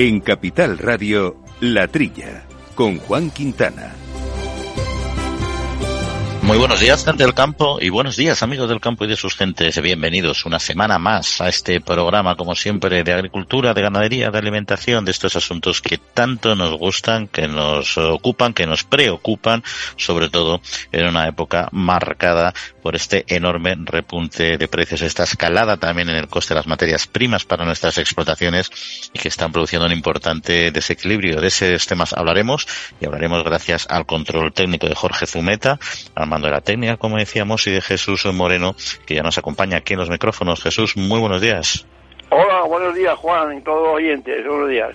En Capital Radio, La Trilla, con Juan Quintana. Muy buenos días, gente del campo, y buenos días, amigos del campo y de sus gentes. Bienvenidos una semana más a este programa, como siempre, de agricultura, de ganadería, de alimentación, de estos asuntos que tanto nos gustan, que nos ocupan, que nos preocupan, sobre todo en una época marcada por este enorme repunte de precios, esta escalada también en el coste de las materias primas para nuestras explotaciones y que están produciendo un importante desequilibrio. De esos temas hablaremos y hablaremos gracias al control técnico de Jorge Zumeta, al de la técnica, como decíamos, y de Jesús Moreno, que ya nos acompaña aquí en los micrófonos. Jesús, muy buenos días. Hola, buenos días, Juan, y todos los oyentes, buenos días.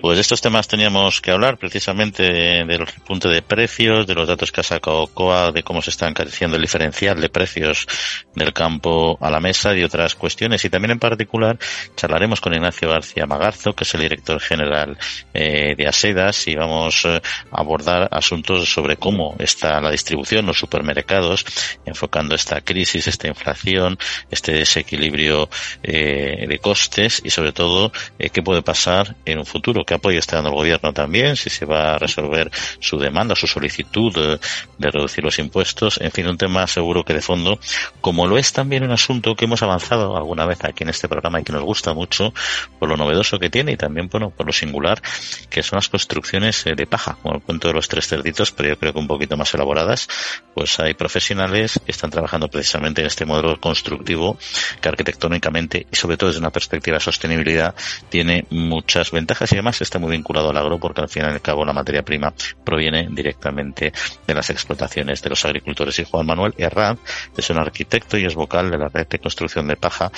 Pues de estos temas teníamos que hablar precisamente del punto de precios, de los datos que ha sacado COA, de cómo se está encareciendo el diferencial de precios del campo a la mesa y otras cuestiones. Y también en particular charlaremos con Ignacio García Magarzo, que es el director general eh, de ASEDAS, y vamos eh, a abordar asuntos sobre cómo está la distribución, los supermercados, enfocando esta crisis, esta inflación, este desequilibrio eh, de costes y sobre todo qué puede pasar en un futuro qué apoyo está dando el gobierno también, si se va a resolver su demanda, su solicitud de, reducir los impuestos, en fin, un tema seguro que de fondo, como lo es también un asunto que hemos avanzado alguna vez aquí en este programa y que nos gusta mucho por lo novedoso que tiene y también bueno, por lo singular que son las construcciones eh, de paja, como el cuento de los tres cerditos, pero yo creo que un poquito más elaboradas, pues hay profesionales que están trabajando precisamente en este modelo constructivo que arquitectónicamente y sobre todo desde una perspectiva de sostenibilidad tiene muchas ventajas y además está muy vinculado al agro porque al fin y al cabo la materia prima proviene directamente de las explotaciones de los agricultores. Y Juan Manuel Herranz es un arquitecto y es vocal de la red de construcción de paja,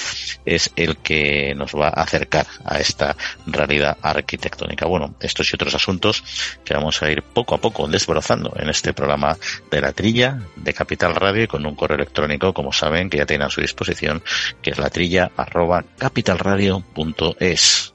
es el que nos va a acercar a esta realidad arquitectónica. Bueno, estos y otros asuntos que vamos a ir poco a poco desbrozando en este programa de la trilla de Capital Radio y con un correo electrónico, como saben, que ya tienen a su disposición, que es la trilla arroba capitalradio.es.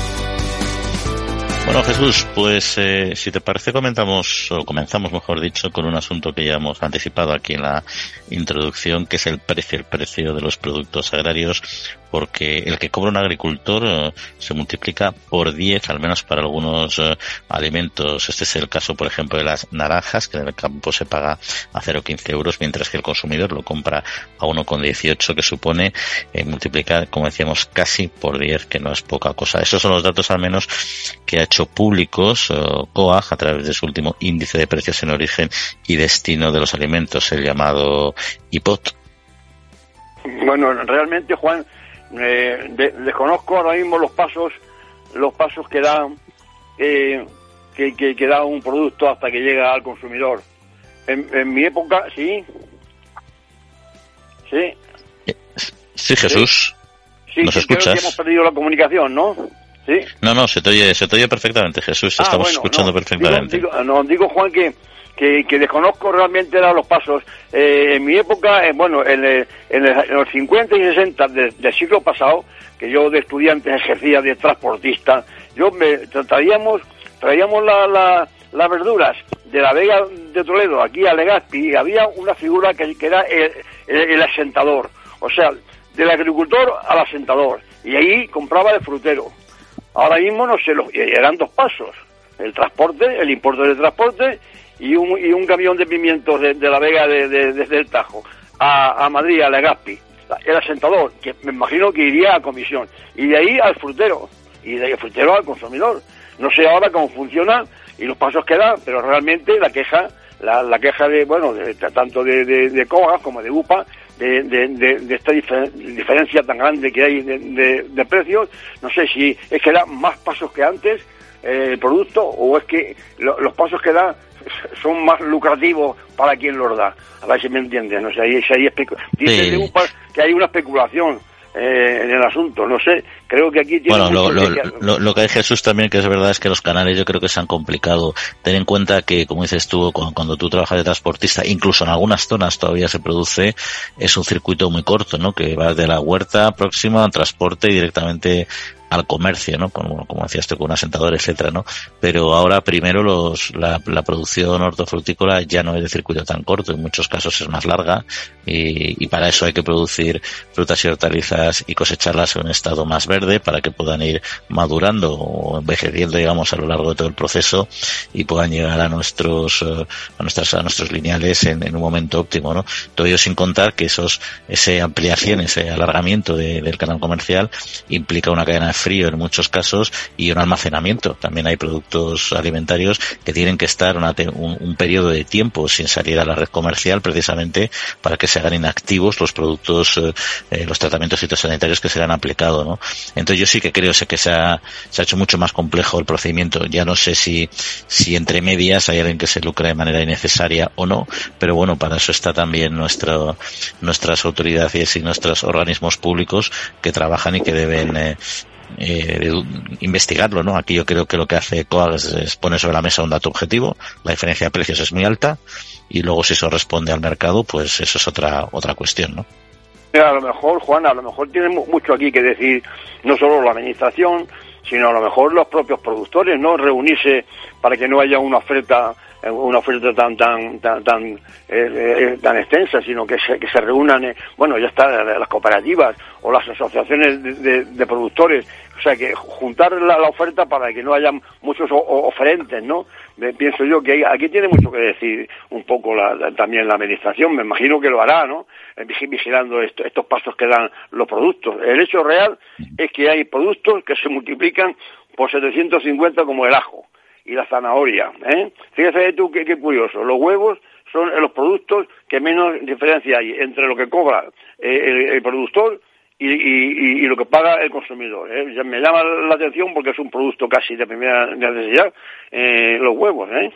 Bueno, Jesús, pues eh, si te parece comentamos, o comenzamos mejor dicho, con un asunto que ya hemos anticipado aquí en la introducción, que es el precio, el precio de los productos agrarios, porque el que cobra un agricultor eh, se multiplica por 10, al menos para algunos eh, alimentos. Este es el caso, por ejemplo, de las naranjas, que en el campo se paga a 0,15 euros, mientras que el consumidor lo compra a 1,18, que supone multiplicar, como decíamos, casi por 10, que no es poca cosa. Esos son los datos al menos que ha hecho públicos eh, COAG a través de su último índice de precios en origen y destino de los alimentos, el llamado IPOT. Bueno, realmente Juan, eh, desconozco ahora mismo los pasos, los pasos que da eh, que, que, da un producto hasta que llega al consumidor. En, mi época, sí, sí. Sí, Jesús. Sí, ¿Nos escuchas? hemos perdido la comunicación, ¿no? No, no, se te oye, se te oye perfectamente, Jesús, te ah, estamos escuchando perfectamente. Digo, no, digo, Juan, que, que, desconozco realmente los pasos. Eh, en mi época, eh, bueno, en, los 50 y 60 del siglo pasado, que yo de estudiante ejercía de transportista, yo me traíamos, traíamos las verduras de la Vega de Toledo aquí a Legazpi y había una figura que, era el, el, asentador, o sea, del agricultor al asentador, y ahí compraba el frutero. Ahora mismo no sé, eran dos pasos, el transporte, el importe del transporte y un, y un camión de pimientos de, la Vega desde el Tajo a, Madrid, a Legazpi, el asentador, que me imagino que iría a comisión, y de ahí al frutero, y de ahí al frutero al consumidor. No sé ahora cómo funciona y los pasos que dan, pero realmente la queja, la, queja de, bueno, de, tanto de, de, de como de UPA, de, esta diferencia tan grande que hay de, precios. No sé si es que da más pasos que antes eh, el producto o es que los pasos que da son más lucrativos para quien los da. A ver si me entienden. No sé, ahí, ahí dice que hay una especulación. eh, en el asunto. No sé, creo que aquí tiene. Bueno, lo, lo, que... hay Jesús también, que es verdad, es que los canales yo creo que se han complicado. Ten en cuenta que, como dices tú, cuando, tú trabajas de transportista, incluso en algunas zonas todavía se produce, es un circuito muy corto, ¿no? Que va de la huerta próxima al transporte y directamente al comercio, ¿no? Como, como decías tú, con un asentador, etcétera, ¿no? Pero ahora primero los, la, la, producción hortofrutícola ya no es de circuito tan corto, en muchos casos es más larga y, y, para eso hay que producir frutas y hortalizas y cosecharlas en un estado más verde para que puedan ir madurando o envejeciendo, digamos, a lo largo de todo el proceso y puedan llegar a nuestros, eh, a nuestras, a nuestros lineales en, en un momento óptimo, ¿no? Todo ello sin contar que esos, ese ampliación, ese alargamiento de, del canal comercial implica una cadena de frío en muchos casos y un almacenamiento. También hay productos alimentarios que tienen que estar un, un, periodo de tiempo sin salir a la red comercial precisamente para que se hagan inactivos los productos, eh, eh los tratamientos fitosanitarios que serán aplicados. ¿no? Entonces yo sí que creo que se ha, se ha hecho mucho más complejo el procedimiento. Ya no sé si, si entre medias hay alguien que se lucra de manera innecesaria o no, pero bueno, para eso está también nuestro, nuestras autoridades y nuestros organismos públicos que trabajan y que deben eh, eh, investigarlo, ¿no? Aquí yo creo que lo que hace COAG es, poner sobre la mesa un dato objetivo, la diferencia de precios es muy alta y luego si eso responde al mercado, pues eso es otra otra cuestión, ¿no? A lo mejor, Juan, a lo mejor tiene mucho aquí que decir, no solo la administración, sino a lo mejor los propios productores, ¿no? Reunirse para que no haya una oferta una oferta tan tan tan tan, eh, eh, tan extensa, sino que se, que se reúnan, eh, bueno, ya está, las cooperativas o las asociaciones de, de, productores, o sea, que juntar la, oferta para que no haya muchos oferentes, ¿no? pienso yo que aquí tiene mucho que decir un poco la, también la administración, me imagino que lo hará, ¿no? Vigilando estos pasos que dan los productos. El hecho real es que hay productos que se multiplican por 750 como el ajo y la zanahoria. ¿eh? Fíjate tú qué, curioso, los huevos son los productos que menos diferencia hay entre lo que cobra eh, el, productor y, lo que paga el consumidor. ¿eh? Me llama la atención porque es un producto casi de primera necesidad, eh, los huevos. ¿eh?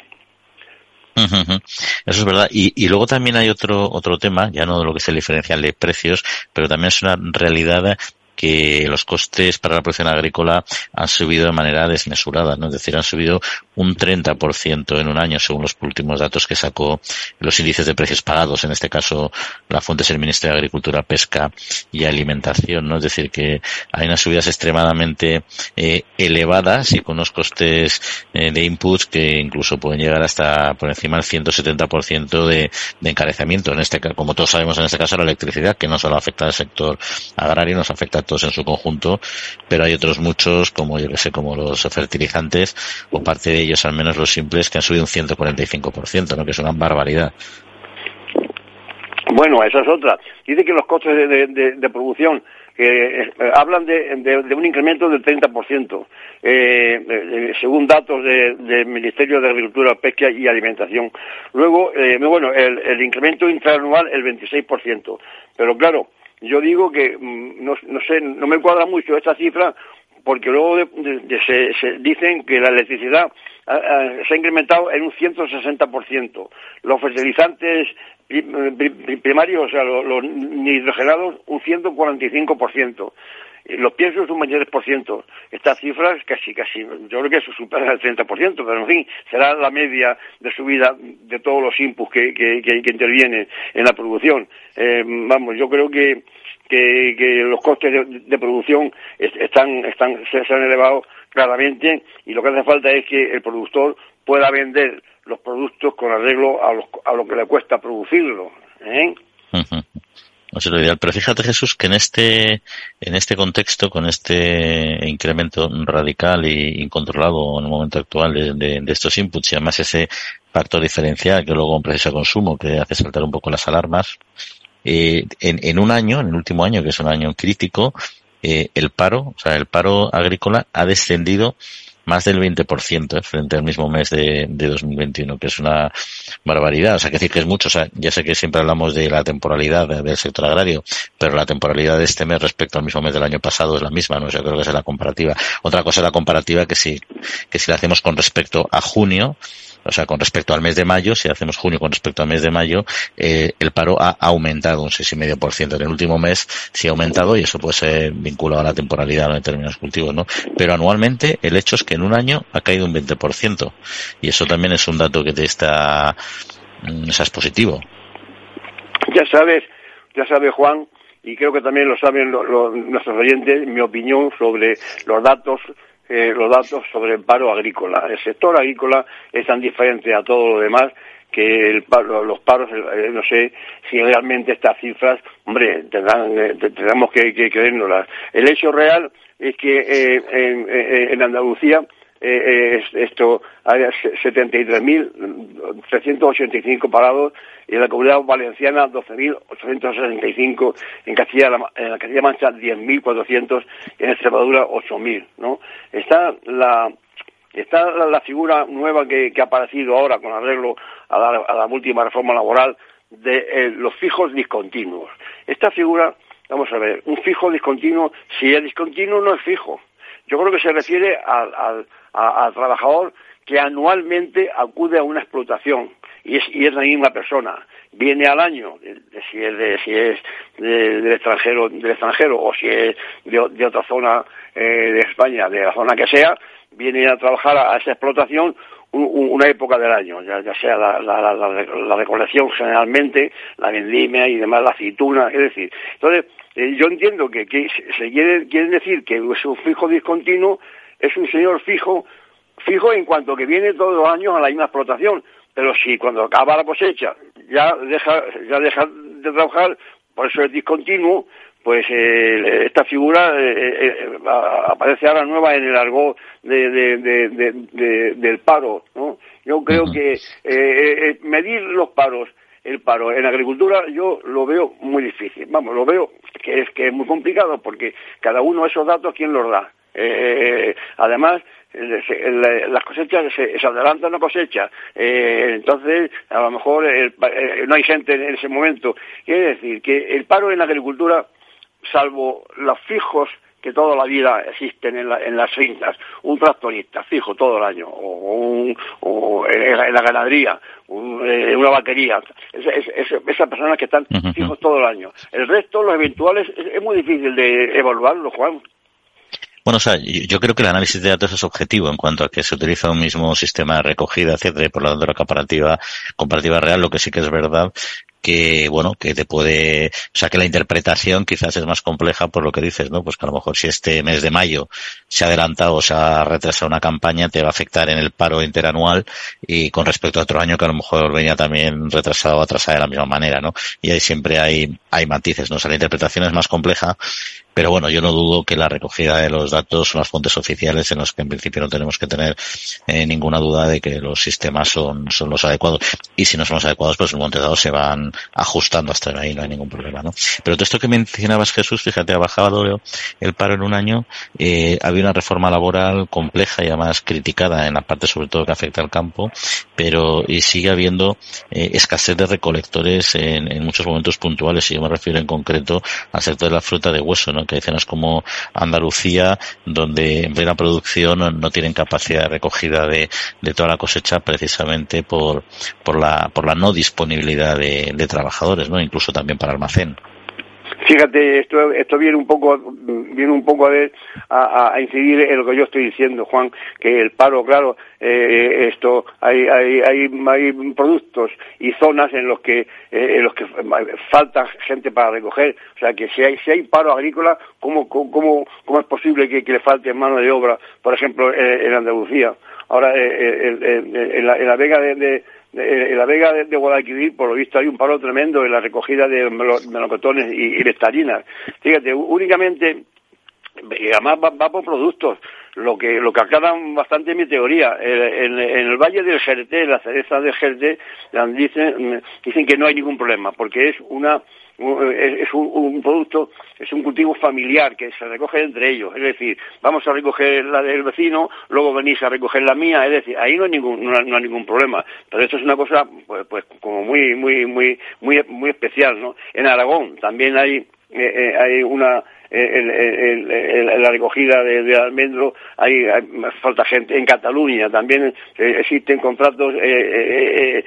Eso es verdad. Y, y, luego también hay otro otro tema, ya no de lo que es el diferencial de precios, pero también es una realidad que los costes para la producción agrícola han subido de manera desmesurada, ¿no? Es decir, han subido un 30% en un año, según los últimos datos que sacó los índices de precios pagados. En este caso, la fuente es el Ministerio de Agricultura, Pesca y Alimentación, ¿no? Es decir, que hay unas subidas extremadamente eh, elevadas y con unos costes eh, de inputs que incluso pueden llegar hasta por encima del 170% de, de encarecimiento. En este como todos sabemos, en este caso la electricidad, que no solo afecta al sector agrario, nos afecta todos en su conjunto, pero hay otros muchos, como yo que sé, como los fertilizantes, o parte de ellos, al menos los simples, que han subido un 145%, ¿no? que es una barbaridad. Bueno, esa es otra. Dice que los costes de, producción que eh, hablan de, un incremento del 30%, eh, eh, según datos del Ministerio de Agricultura, Pesca y Alimentación. Luego, eh, bueno, el, el incremento intraanual el 26%. Pero claro, yo digo que, mm, no, no sé, no me cuadra mucho esta cifra porque luego se, se, dicen que la electricidad se ha incrementado en un 160%. Los fertilizantes primarios, o sea, los, los nidrogenados, un 145% los piensos un 23%. Estas cifras casi, casi, yo creo que eso supera el 30%, pero en fin, será la media de subida de todos los inputs que, que, que, intervienen en la producción. Eh, vamos, yo creo que, que, que los costes de, producción están, están, se, han elevado claramente y lo que hace falta es que el productor pueda vender los productos con arreglo a, los, a lo que le cuesta producirlos. ¿eh? No es lo ideal. Pero fíjate, Jesús, que en este, en este contexto, con este incremento radical e incontrolado en el momento actual de, estos inputs y además ese factor diferencial que luego un precio de consumo que hace saltar un poco las alarmas, eh, en, en un año, en el último año, que es un año crítico, eh, el paro, o sea, el paro agrícola ha descendido más del 20% frente al mismo mes de, de, 2021, que es una barbaridad. O sea, que decir que es mucho. O sea, ya sé que siempre hablamos de la temporalidad del sector agrario, pero la temporalidad de este mes respecto al mismo mes del año pasado es la misma, ¿no? Yo creo que es la comparativa. Otra cosa es la comparativa que si, que si la hacemos con respecto a junio, o sea, con respecto al mes de mayo, si hacemos junio con respecto al mes de mayo, eh, el paro ha aumentado un 6,5%. En el último mes sí ha aumentado y eso puede ser vinculado a la temporalidad en términos cultivos, ¿no? Pero anualmente el hecho es que en un año ha caído un 20%. Y eso también es un dato que te está, mm, o sea, es positivo. Ya sabes, ya sabe Juan, y creo que también lo saben nuestros oyentes, mi opinión sobre los datos eh, los datos sobre el paro agrícola. El sector agrícola es tan diferente a todo lo demás que el los paros, eh, no sé si realmente estas cifras, hombre, tendrán, eh, que, que creérnoslas. El hecho real es que en, en Andalucía eh, esto hay 73.385 parados y en la comunidad valenciana 12.865, en Castilla en la Castilla Mancha 10.400 y en Extremadura 8.000, ¿no? Está la está la, figura nueva que, ha aparecido ahora con arreglo a la, última reforma laboral de eh, los fijos discontinuos. Esta figura, vamos a ver, un fijo discontinuo, si es discontinuo no es fijo. Yo creo que se refiere al al trabajador que anualmente acude a una explotación y es, y es la misma persona. Viene al año, si es, de, si es del, extranjero, del extranjero o si es de, otra zona eh, de España, de la zona que sea, viene a trabajar a, esa explotación una época del año, ya, sea la, la, recolección generalmente, la vendimia y demás, la aceituna, es decir, entonces eh, yo entiendo que, que se quiere, quieren decir que es un fijo discontinuo es un señor fijo, fijo en cuanto que viene todos los años a la misma explotación, pero si cuando acaba la cosecha ya deja, ya deja de trabajar, por eso es discontinuo, pues eh, esta figura eh, eh, aparece ahora nueva en el argot del paro, ¿no? Yo creo que medir los paros el paro en agricultura yo lo veo muy difícil. Vamos, lo veo que es que es muy complicado porque cada uno de esos datos quién los da. Eh, además, las cosechas se, adelantan la cosecha, eh, entonces a lo mejor eh, no hay gente en ese momento. Quiere decir que el paro en la agricultura, salvo los fijos que toda la vida existen en, las fincas, un tractorista fijo todo el año, o, en la ganadería, una vaquería, esas personas que están fijos todo el año. El resto, los eventuales, es, es muy difícil de evaluarlo, Juan. Bueno, o sea, yo creo que el análisis de datos es objetivo en cuanto a que se utiliza un mismo sistema de recogida, etcétera, y por lo tanto la comparativa, comparativa real, lo que sí que es verdad que, bueno, que te puede, o sea, que la interpretación quizás es más compleja por lo que dices, ¿no? Pues que a lo mejor si este mes de mayo se ha adelantado o se ha retrasado una campaña, te va a afectar en el paro interanual y con respecto a otro año que a lo mejor venía también retrasado o atrasado de la misma manera, ¿no? Y ahí siempre hay, hay matices, ¿no? O sea, la interpretación es más compleja pero bueno, yo no dudo que la recogida de los datos son las fuentes oficiales en las que en principio no tenemos que tener eh, ninguna duda de que los sistemas son, son los adecuados. Y si no son adecuados, pues en un momento dado se van ajustando hasta ahí, no hay ningún problema, ¿no? Pero todo esto que mencionabas, Jesús, fíjate, ha bajado el paro en un año, eh, había una reforma laboral compleja y además criticada en la parte sobre todo que afecta al campo, pero y sigue habiendo eh, escasez de recolectores en, muchos momentos puntuales, y yo me refiero en concreto al sector de la fruta de hueso, ¿no? que hay zonas como Andalucía donde en plena producción no, tienen capacidad de recogida de, toda la cosecha precisamente por, por, la, por la no disponibilidad de, de trabajadores, ¿no? incluso también para almacén. Fíjate, esto, esto viene un poco, viene un poco a, a, incidir en lo que yo estoy diciendo, Juan, que el paro, claro, eh, esto, hay, hay, hay, hay, productos y zonas en los que, eh, en los que falta gente para recoger. O sea, que si hay, si hay paro agrícola, ¿cómo, cómo, cómo es posible que, le falte mano de obra, por ejemplo, en Andalucía? Ahora, eh, en, la, en la Vega de en la Vega de, Guadalquivir, por lo visto, hay un paro tremendo en la recogida de melocotones y, y Fíjate, únicamente, y además va, por productos, lo que lo que aclaran bastante mi teoría. En, el Valle del Jerté, la cereza del Jerté, dicen, dicen que no hay ningún problema, porque es una es, un, producto, es un cultivo familiar que se recoge entre ellos. Es decir, vamos a recoger la del vecino, luego venís a recoger la mía. Es decir, ahí no hay ningún, no, hay ningún problema. Pero esto es una cosa, pues, pues como muy, muy, muy, muy, muy especial, ¿no? En Aragón también hay, eh, eh, hay una, en, la recogida de, almendro hay, falta gente. En Cataluña también existen contratos que,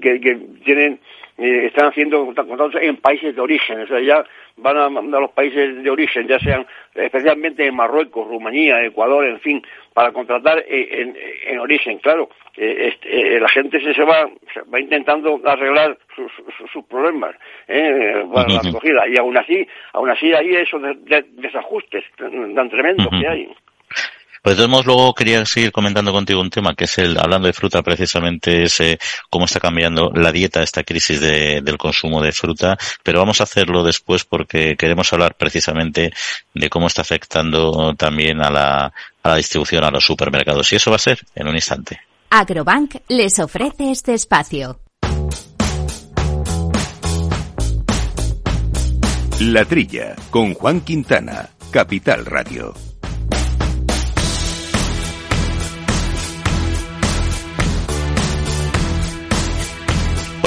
que tienen están haciendo contratos en países de origen, o sea, ya van a, a los países de origen, ya sean especialmente en Marruecos, Rumanía, Ecuador, en fin, para contratar en, en, origen. Claro, este, la gente se, va, va intentando arreglar sus, problemas ¿eh? para la acogida y aún así, aún así hay esos desajustes tan tremendos que hay. Pues de todos luego quería seguir comentando contigo un tema que es el, hablando de fruta precisamente, es eh, cómo está cambiando la dieta, esta crisis de, del consumo de fruta, pero vamos a hacerlo después porque queremos hablar precisamente de cómo está afectando también a la, a la distribución a los supermercados. Y eso va a ser en un instante. Agrobank les ofrece este espacio. La Trilla, con Juan Quintana, Capital Radio.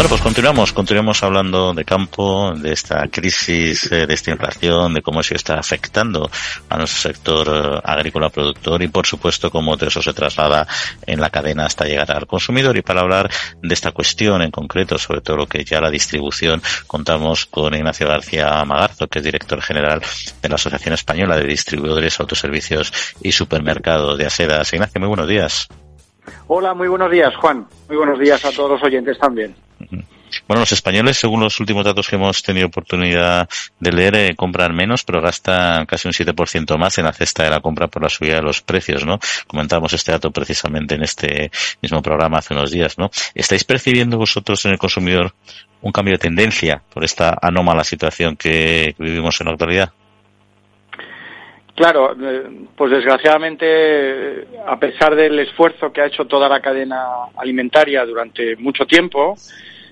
Bueno, pues continuamos, continuamos hablando de campo, de esta crisis, eh, de esta inflación, de cómo eso está afectando a nuestro sector eh, agrícola productor y por supuesto cómo eso se traslada en la cadena hasta llegar al consumidor. Y para hablar de esta cuestión en concreto, sobre todo lo que ya la distribución, contamos con Ignacio García Magarzo, que es director general de la Asociación Española de Distribuidores, Autoservicios y Supermercados de Asedas. Ignacio, muy buenos días. Hola, muy buenos días, Juan. Muy buenos días a todos los oyentes también. Bueno, los españoles, según los últimos datos que hemos tenido oportunidad de leer, eh, compran menos, pero gastan casi un 7% más en la cesta de la compra por la subida de los precios, ¿no? Comentábamos este dato precisamente en este mismo programa hace unos días, ¿no? ¿Estáis percibiendo vosotros en el consumidor un cambio de tendencia por esta anómala situación que vivimos en la actualidad? Claro, eh, pues desgraciadamente, a pesar del esfuerzo que ha hecho toda la cadena alimentaria durante mucho tiempo,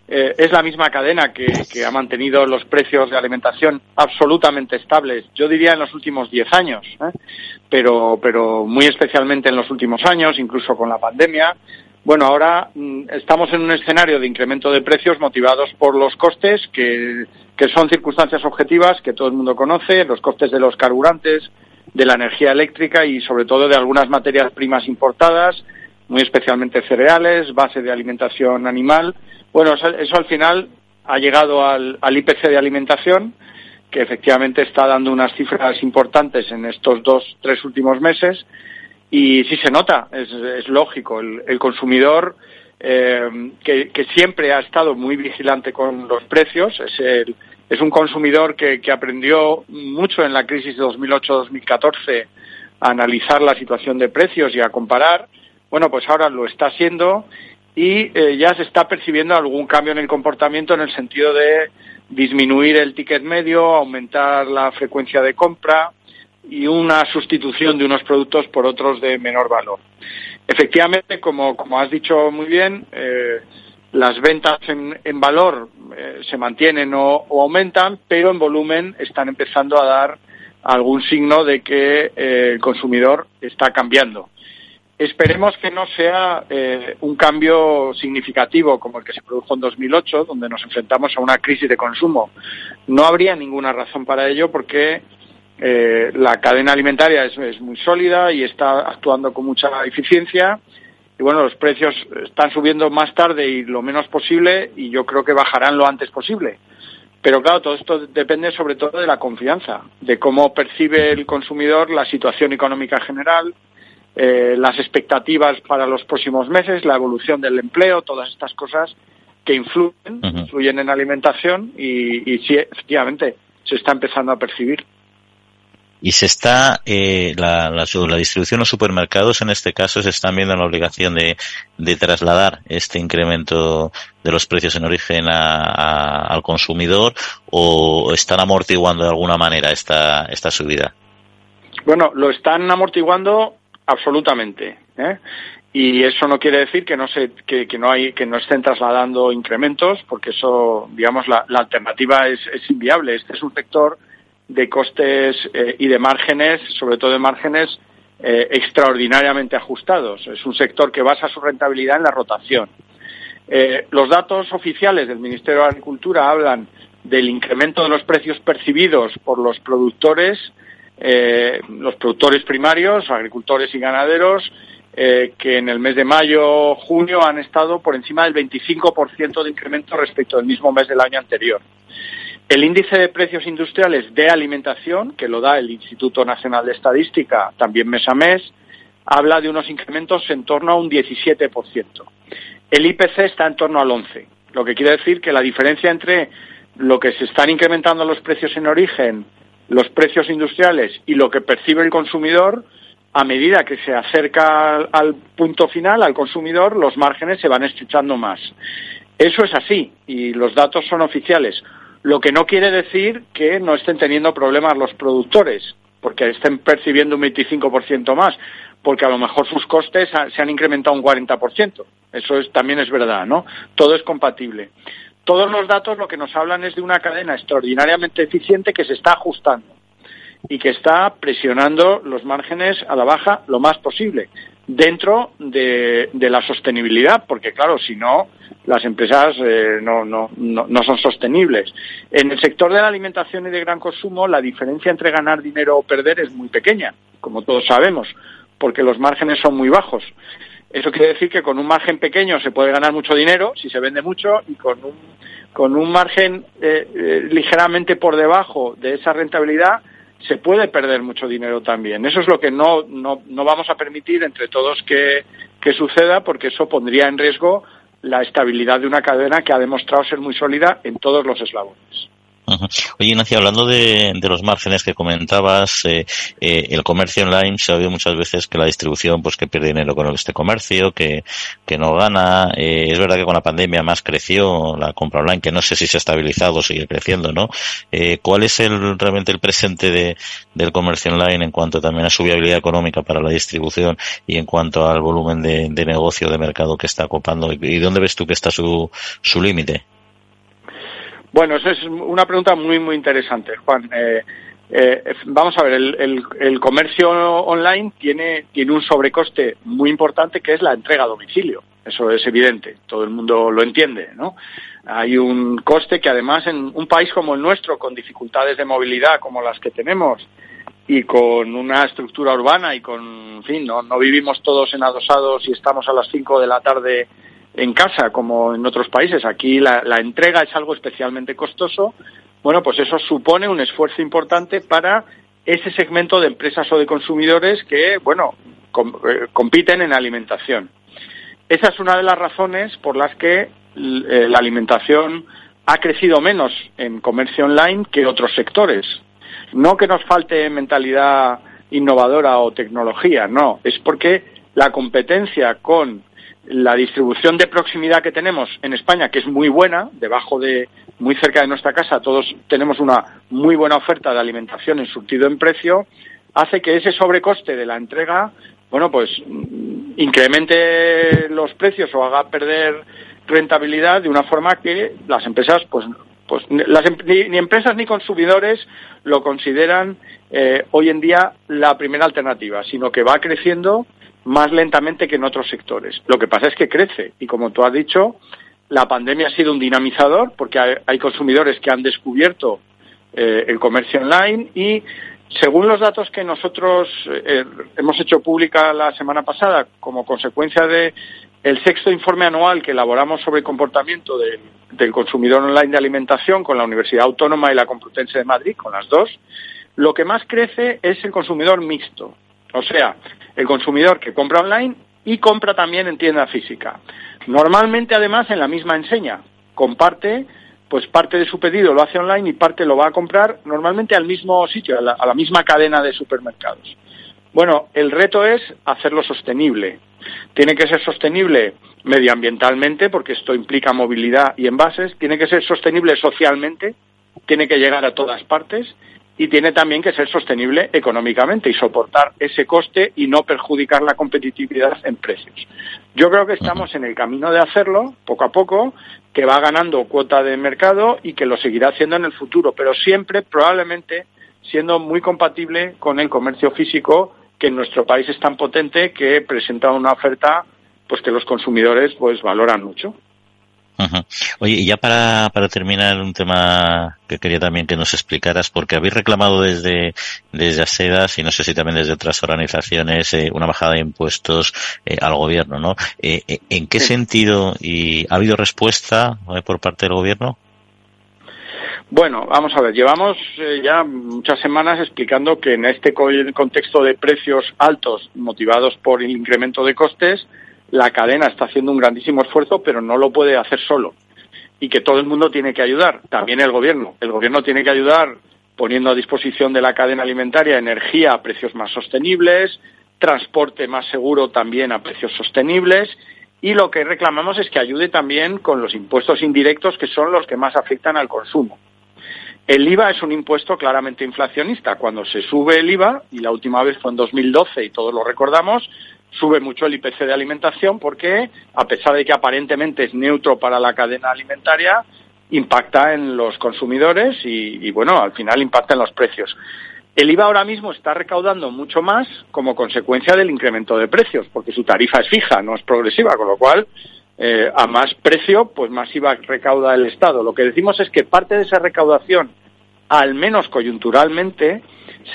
eh, es la misma cadena que, ha mantenido los precios de alimentación absolutamente estables, yo diría en los últimos diez años, ¿eh? pero, pero muy especialmente en los últimos años, incluso con la pandemia. Bueno, ahora mm, estamos en un escenario de incremento de precios motivados por los costes, que, que son circunstancias objetivas que todo el mundo conoce, los costes de los carburantes, de la energía eléctrica y sobre todo de algunas materias primas importadas, muy especialmente cereales, base de alimentación animal. Bueno, eso, al final ha llegado al, IPC de alimentación, que efectivamente está dando unas cifras importantes en estos dos, tres últimos meses. Y sí se nota, es, lógico, el, consumidor eh, que, que, siempre ha estado muy vigilante con los precios, es el, es un consumidor que, aprendió mucho en la crisis de 2008-2014 a analizar la situación de precios y a comparar. Bueno, pues ahora lo está haciendo y eh, ya se está percibiendo algún cambio en el comportamiento en el sentido de disminuir el ticket medio, aumentar la frecuencia de compra y una sustitución de unos productos por otros de menor valor. Efectivamente, como, como has dicho muy bien, eh, las ventas en, valor eh, se mantienen o, aumentan, pero en volumen están empezando a dar algún signo de que eh, el consumidor está cambiando. Esperemos que no sea eh, un cambio significativo como el que se produjo en 2008, donde nos enfrentamos a una crisis de consumo. No habría ninguna razón para ello porque la cadena alimentaria es muy sólida y está actuando con mucha eficiencia y bueno, los precios están subiendo más tarde y lo menos posible y yo creo que bajarán lo antes posible. Pero claro, todo esto depende sobre todo de la confianza, de cómo percibe el consumidor la situación económica general, eh, las expectativas para los próximos meses, la evolución del empleo, todas estas cosas que influyen, influyen en alimentación y, y sí, efectivamente, se está empezando a percibir y se está eh, la, la, la, distribución los supermercados en este caso se están viendo la obligación de, de trasladar este incremento de los precios en origen a, al consumidor o están amortiguando de alguna manera esta, esta subida. Bueno, lo están amortiguando absolutamente. ¿eh? y eso no quiere decir que no se que, que, no hay que no estén trasladando incrementos porque eso digamos la, la alternativa es, es inviable este es un sector de costes eh, y de márgenes, sobre todo de márgenes eh, extraordinariamente ajustados. Es un sector que basa su rentabilidad en la rotación. Eh, los datos oficiales del Ministerio de Agricultura hablan del incremento de los precios percibidos por los productores, los productores primarios, agricultores y ganaderos, que en el mes de mayo, junio han estado por encima del 25% de incremento respecto al mismo mes del año anterior. El índice de precios industriales de alimentación, que lo da el Instituto Nacional de Estadística también mes a mes, habla de unos incrementos en torno a un 17%. El IPC está en torno al 11%, lo que quiere decir que la diferencia entre lo que se están incrementando los precios en origen, los precios industriales y lo que percibe el consumidor, a medida que se acerca al punto final, al consumidor, los márgenes se van estrechando más. Eso es así y los datos son oficiales. Lo que no quiere decir que no estén teniendo problemas los productores, porque estén percibiendo un 25% más, porque a lo mejor sus costes se han incrementado un 40%. Eso es, también es verdad, ¿no? Todo es compatible. Todos los datos lo que nos hablan es de una cadena extraordinariamente eficiente que se está ajustando y que está presionando los márgenes a la baja lo más posible dentro de, la sostenibilidad, porque claro, si no, las empresas eh, no, no, no, son sostenibles. En el sector de la alimentación y de gran consumo, la diferencia entre ganar dinero o perder es muy pequeña, como todos sabemos, porque los márgenes son muy bajos. Eso quiere decir que con un margen pequeño se puede ganar mucho dinero si se vende mucho y con un, con un margen eh, eh, ligeramente por debajo de esa rentabilidad se puede perder mucho dinero también. Eso es lo que no, no, no vamos a permitir entre todos que, que suceda porque eso pondría en riesgo la estabilidad de una cadena que ha demostrado ser muy sólida en todos los eslabones. Oye, Ignacio, hablando de, los márgenes que comentabas, eh, eh, el comercio online se ha oído muchas veces que la distribución, pues que pierde dinero con este comercio, que, que no gana. Eh, es verdad que con la pandemia más creció la compra online, que no sé si se ha estabilizado o sigue creciendo, ¿no? ¿Cuál es el, realmente el presente de, del comercio online en cuanto también a su viabilidad económica para la distribución y en cuanto al volumen de, de negocio, de mercado que está ocupando? ¿Y dónde ves tú que está su, su límite? Bueno, esa es una pregunta muy, muy interesante, Juan. Eh, eh, vamos a ver, el, comercio online tiene, tiene un sobrecoste muy importante que es la entrega a domicilio. Eso es evidente, todo el mundo lo entiende, ¿no? Hay un coste que además en un país como el nuestro, con dificultades de movilidad como las que tenemos y con una estructura urbana y con, en fin, no, no vivimos todos en adosados y estamos a las 5 de la tarde en casa como en otros países. Aquí la, entrega es algo especialmente costoso. Bueno, pues eso supone un esfuerzo importante para ese segmento de empresas o de consumidores que, bueno, eh, compiten en alimentación. Esa es una de las razones por las que eh, la alimentación ha crecido menos en comercio online que otros sectores. No que nos falte mentalidad innovadora o tecnología, no, es porque la competencia con la distribución de proximidad que tenemos en España, que es muy buena, debajo de, muy cerca de nuestra casa, todos tenemos una muy buena oferta de alimentación en surtido en precio, hace que ese sobrecoste de la entrega, bueno, pues incremente los precios o haga perder rentabilidad de una forma que las empresas, pues, pues las, em, ni, empresas ni consumidores lo consideran eh, hoy en día la primera alternativa, sino que va creciendo más lentamente que en otros sectores. Lo que pasa es que crece y como tú has dicho, la pandemia ha sido un dinamizador porque hay, consumidores que han descubierto eh, el comercio online y según los datos que nosotros eh, hemos hecho pública la semana pasada como consecuencia de el sexto informe anual que elaboramos sobre el comportamiento del consumidor online de alimentación con la Universidad Autónoma y la Complutense de Madrid, con las dos, lo que más crece es el consumidor mixto, o sea, el consumidor que compra online y compra también en tienda física. Normalmente, además, en la misma enseña. Comparte, pues parte de su pedido lo hace online y parte lo va a comprar normalmente al mismo sitio, a la, misma cadena de supermercados. Bueno, el reto es hacerlo sostenible. Tiene que ser sostenible medioambientalmente, porque esto implica movilidad y envases. Tiene que ser sostenible socialmente, tiene que llegar a todas partes y tiene también que ser sostenible económicamente y soportar ese coste y no perjudicar la competitividad en precios. Yo creo que estamos en el camino de hacerlo, poco a poco, que va ganando cuota de mercado y que lo seguirá haciendo en el futuro, pero siempre probablemente siendo muy compatible con el comercio físico que en nuestro país es tan potente que presenta una oferta pues que los consumidores pues valoran mucho. Oye, y ya para, para terminar, un tema que quería también que nos explicaras, porque habéis reclamado desde, desde ASEDAS y no sé si también desde otras organizaciones eh, una bajada de impuestos eh, al gobierno, ¿no? Eh, ¿En qué sentido y ha habido respuesta por parte del gobierno? Bueno, vamos a ver, llevamos ya muchas semanas explicando que en este contexto de precios altos motivados por el incremento de costes, la cadena está haciendo un grandísimo esfuerzo, pero no lo puede hacer solo. Y que todo el mundo tiene que ayudar, también el gobierno. El gobierno tiene que ayudar poniendo a disposición de la cadena alimentaria energía a precios más sostenibles, transporte más seguro también a precios sostenibles y lo que reclamamos es que ayude también con los impuestos indirectos que son los que más afectan al consumo. El IVA es un impuesto claramente inflacionista. Cuando se sube el IVA, y la última vez fue en 2012 y todos lo recordamos, sube mucho el IPC de alimentación porque, a pesar de que aparentemente es neutro para la cadena alimentaria, impacta en los consumidores y, bueno, al final impacta en los precios. El IVA ahora mismo está recaudando mucho más como consecuencia del incremento de precios, porque su tarifa es fija, no es progresiva, con lo cual eh, a más precio, pues más IVA recauda el Estado. Lo que decimos es que parte de esa recaudación, al menos coyunturalmente,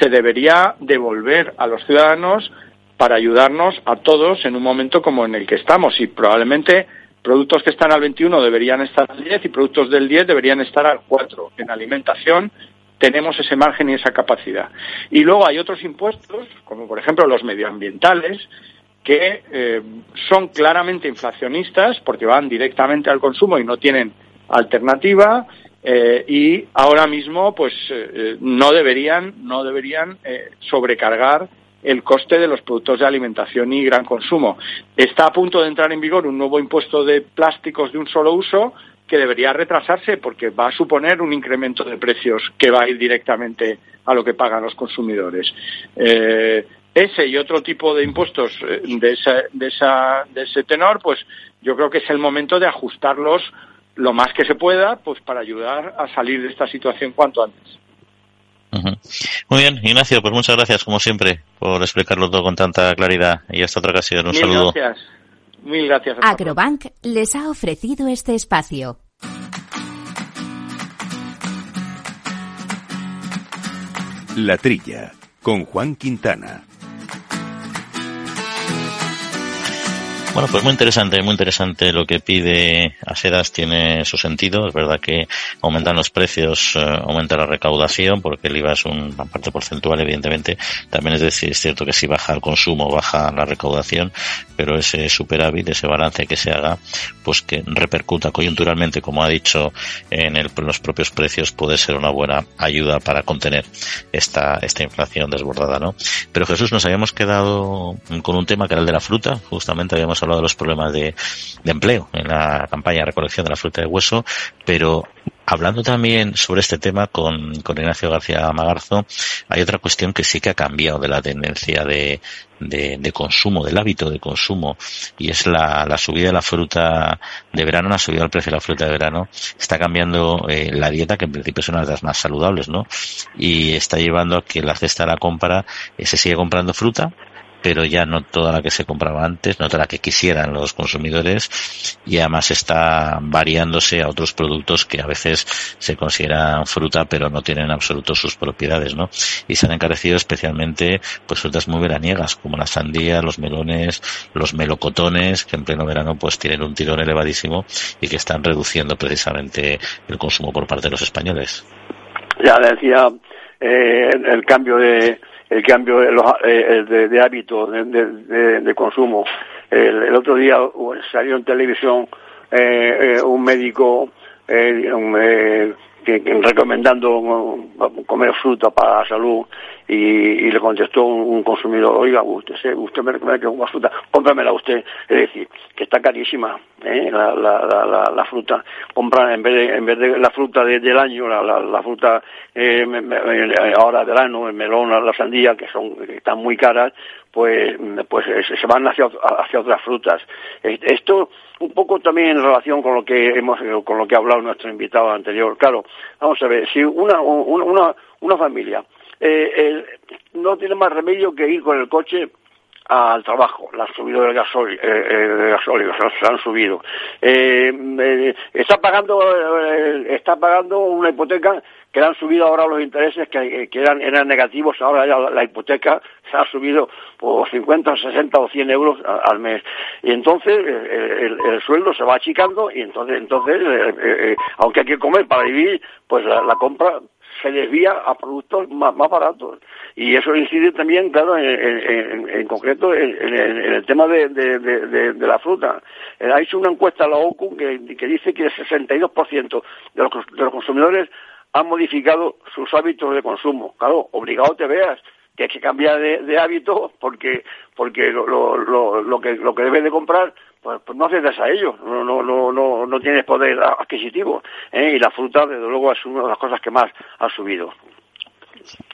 se debería devolver a los ciudadanos para ayudarnos a todos en un momento como en el que estamos. Y probablemente productos que están al 21 deberían estar al 10 y productos del 10 deberían estar al 4. En alimentación tenemos ese margen y esa capacidad. Y luego hay otros impuestos, como por ejemplo los medioambientales, que eh, son claramente inflacionistas porque van directamente al consumo y no tienen alternativa eh, y ahora mismo pues eh, no deberían no deberían sobrecargar el coste de los productos de alimentación y gran consumo. Está a punto de entrar en vigor un nuevo impuesto de plásticos de un solo uso que debería retrasarse porque va a suponer un incremento de precios que va a ir directamente a lo que pagan los consumidores. Eh, ese y otro tipo de impuestos eh, de, de, de ese tenor, pues yo creo que es el momento de ajustarlos lo más que se pueda, pues para ayudar a salir de esta situación cuanto antes. Muy bien, Ignacio, pues muchas gracias, como siempre, por explicarlo todo con tanta claridad. Y hasta otra ocasión. Un saludo. Gracias. Mil gracias. Agrobank les ha ofrecido este espacio. La Trilla, con Juan Quintana. Bueno, pues muy interesante, muy interesante lo que pide Asedas, tiene su sentido. Es verdad que aumentan los precios, eh, aumenta la recaudación, porque el IVA es una parte porcentual, evidentemente. También es decir, es cierto que si baja el consumo, baja la recaudación, pero ese superávit, ese balance que se haga, pues que repercuta coyunturalmente, como ha dicho, en, el, los propios precios, puede ser una buena ayuda para contener esta, esta inflación desbordada, ¿no? Pero Jesús, nos habíamos quedado con un tema que era el de la fruta, justamente habíamos de los problemas de, empleo en la campaña de recolección de la fruta de hueso, pero hablando también sobre este tema con, Ignacio García Magarzo, hay otra cuestión que sí que ha cambiado de la tendencia de, de, consumo, del hábito de consumo, y es la, la, subida de la fruta de verano, la subida del precio de la fruta de verano, está cambiando eh, la dieta, que en principio es una de las más saludables, ¿no? Y está llevando a que la cesta de la compra eh, se sigue comprando fruta, pero ya no toda la que se compraba antes, no toda la que quisieran los consumidores y además está variándose a otros productos que a veces se consideran fruta pero no tienen en absoluto sus propiedades, ¿no? Y se han encarecido especialmente pues frutas muy veraniegas como la sandía, los melones, los melocotones que en pleno verano pues tienen un tirón elevadísimo y que están reduciendo precisamente el consumo por parte de los españoles. Ya decía eh, el cambio de el cambio de, los, eh, de, de hábito de, de, consumo. El, otro día salió en televisión eh, eh un médico eh, que, recomendando comer fruta para la salud y, le contestó un, consumidor, oiga, usted, usted me recomienda que coma fruta, cómpramela usted. Es decir, que está carísima ¿eh? la, la, la, la, fruta. Comprar en vez de, en vez de la fruta del año, la, fruta eh, ahora del año, el melón, la sandía, que son que están muy caras, pues, pues se van hacia, hacia otras frutas. Esto un poco también en relación con lo que hemos con lo que ha hablado nuestro invitado anterior. Claro, vamos a ver, si una, una, una familia eh, no tiene más remedio que ir con el coche al trabajo, la han subido el gasóleo, eh, gasóleo se, han subido. Eh, está pagando, está pagando una hipoteca que le han subido ahora los intereses que, eran, eran negativos, ahora ya la, hipoteca se ha subido por 50, 60 o 100 euros al mes. Y entonces el, sueldo se va achicando y entonces, entonces aunque hay que comer para vivir, pues la compra se desvía a productos más, baratos. Y eso incide también, claro, en, concreto en, el tema de, la fruta. Eh, ha hecho una encuesta a la OCU que, dice que el 62% de los, de los consumidores han modificado sus hábitos de consumo. Claro, obligado te veas que hay que cambiar de, hábito porque porque lo, lo, lo, que lo que debes de comprar pues, pues no accedes a ello, no, no, no, no, no tienes poder adquisitivo. ¿eh? Y la fruta, desde luego, es una de las cosas que más ha subido.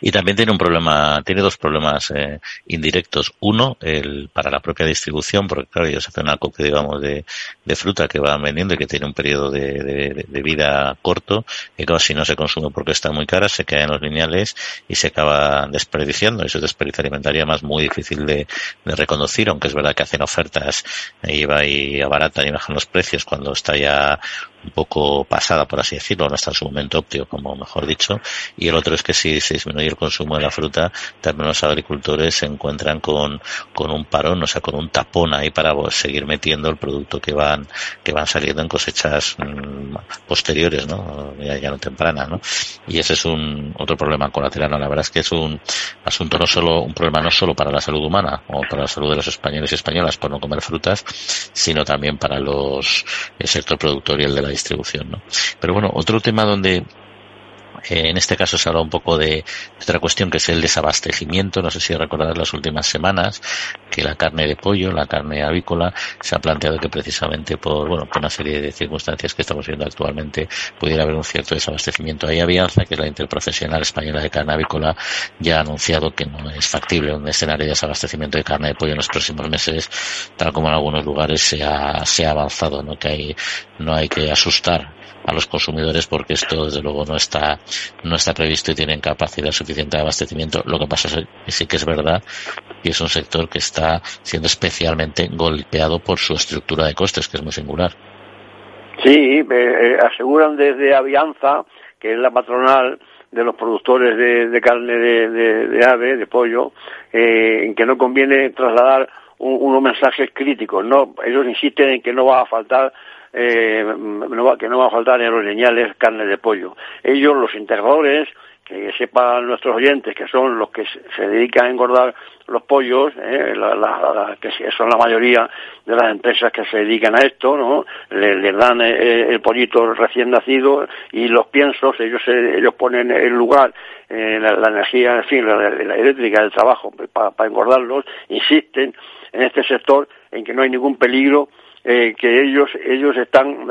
Y también tiene un problema, tiene dos problemas eh, indirectos. Uno, el para la propia distribución, porque claro, ellos hacen una copia, digamos, de, de fruta que van vendiendo y que tiene un periodo de, de, vida corto, y claro, si no se consume porque está muy cara, se queda en los lineales y se acaba desperdiciando. Eso es desperdicio alimentario más muy difícil de, de reconducir, aunque es verdad que hacen ofertas y va y abaratan y bajan los precios cuando está ya un poco pasada, por así decirlo, no está en su momento óptimo, como mejor dicho, y el otro es que si se disminuye el consumo de la fruta, también los agricultores se encuentran con, con un parón, o sea, con un tapón ahí para seguir metiendo el producto que van, que van saliendo en cosechas mm, posteriores, ¿no? Ya, no tempranas, ¿no? Y ese es un otro problema colateral, La verdad es que es un asunto no solo, un problema no solo para la salud humana o para la salud de los españoles y españolas por no comer frutas, sino también para los, el sector productor y el de la distribución, ¿no? Pero bueno, otro tema donde en este caso se habla un poco de otra cuestión que es el desabastecimiento. No sé si recordar las últimas semanas que la carne de pollo, la carne avícola, se ha planteado que precisamente por, bueno, por una serie de circunstancias que estamos viendo actualmente pudiera haber un cierto desabastecimiento. Hay Avianza, que es la interprofesional española de carne avícola, ya ha anunciado que no es factible un escenario de desabastecimiento de carne de pollo en los próximos meses, tal como en algunos lugares se ha, se ha avanzado, ¿no? Que hay, no hay que asustar a los consumidores porque esto desde luego no está no está previsto y tienen capacidad suficiente de abastecimiento. Lo que pasa es que sí que es verdad que es un sector que está siendo especialmente golpeado por su estructura de costes, que es muy singular. Sí, eh, aseguran desde Avianza, que es la patronal de los productores de, carne de, ave, de pollo, eh, en que no conviene trasladar unos mensajes críticos. No, ellos insisten en que no va a faltar eh, que no va a faltar en los leñales carne de pollo. Ellos, los integradores, que sepan nuestros oyentes que son los que se dedican a engordar los pollos, eh, que son la mayoría de las empresas que se dedican a esto, ¿no? Les, dan eh, el, pollito recién nacido y los piensos, ellos ellos ponen en lugar eh, la, energía, en fin, la, eléctrica del trabajo para engordarlos, insisten en este sector en que no hay ningún peligro eh, que ellos ellos están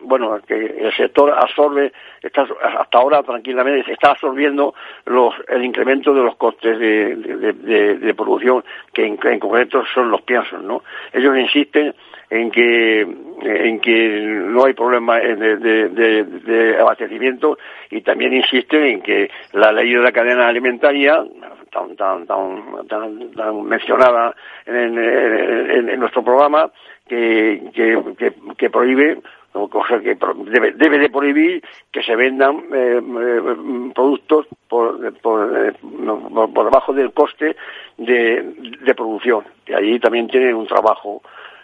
bueno que el sector absorbe está, hasta ahora tranquilamente está absorbiendo los el incremento de los costes de, producción que en, concreto son los piensos no ellos insisten en que en que no hay problema de, abastecimiento y también insisten en que la ley de la cadena alimentaria tan tan tan, tan, mencionada en, en nuestro programa que, que, que, prohíbe que debe, debe, de prohibir que se vendan eh, eh, productos por, por, eh, por, debajo del coste de, de producción. Y allí también tiene un trabajo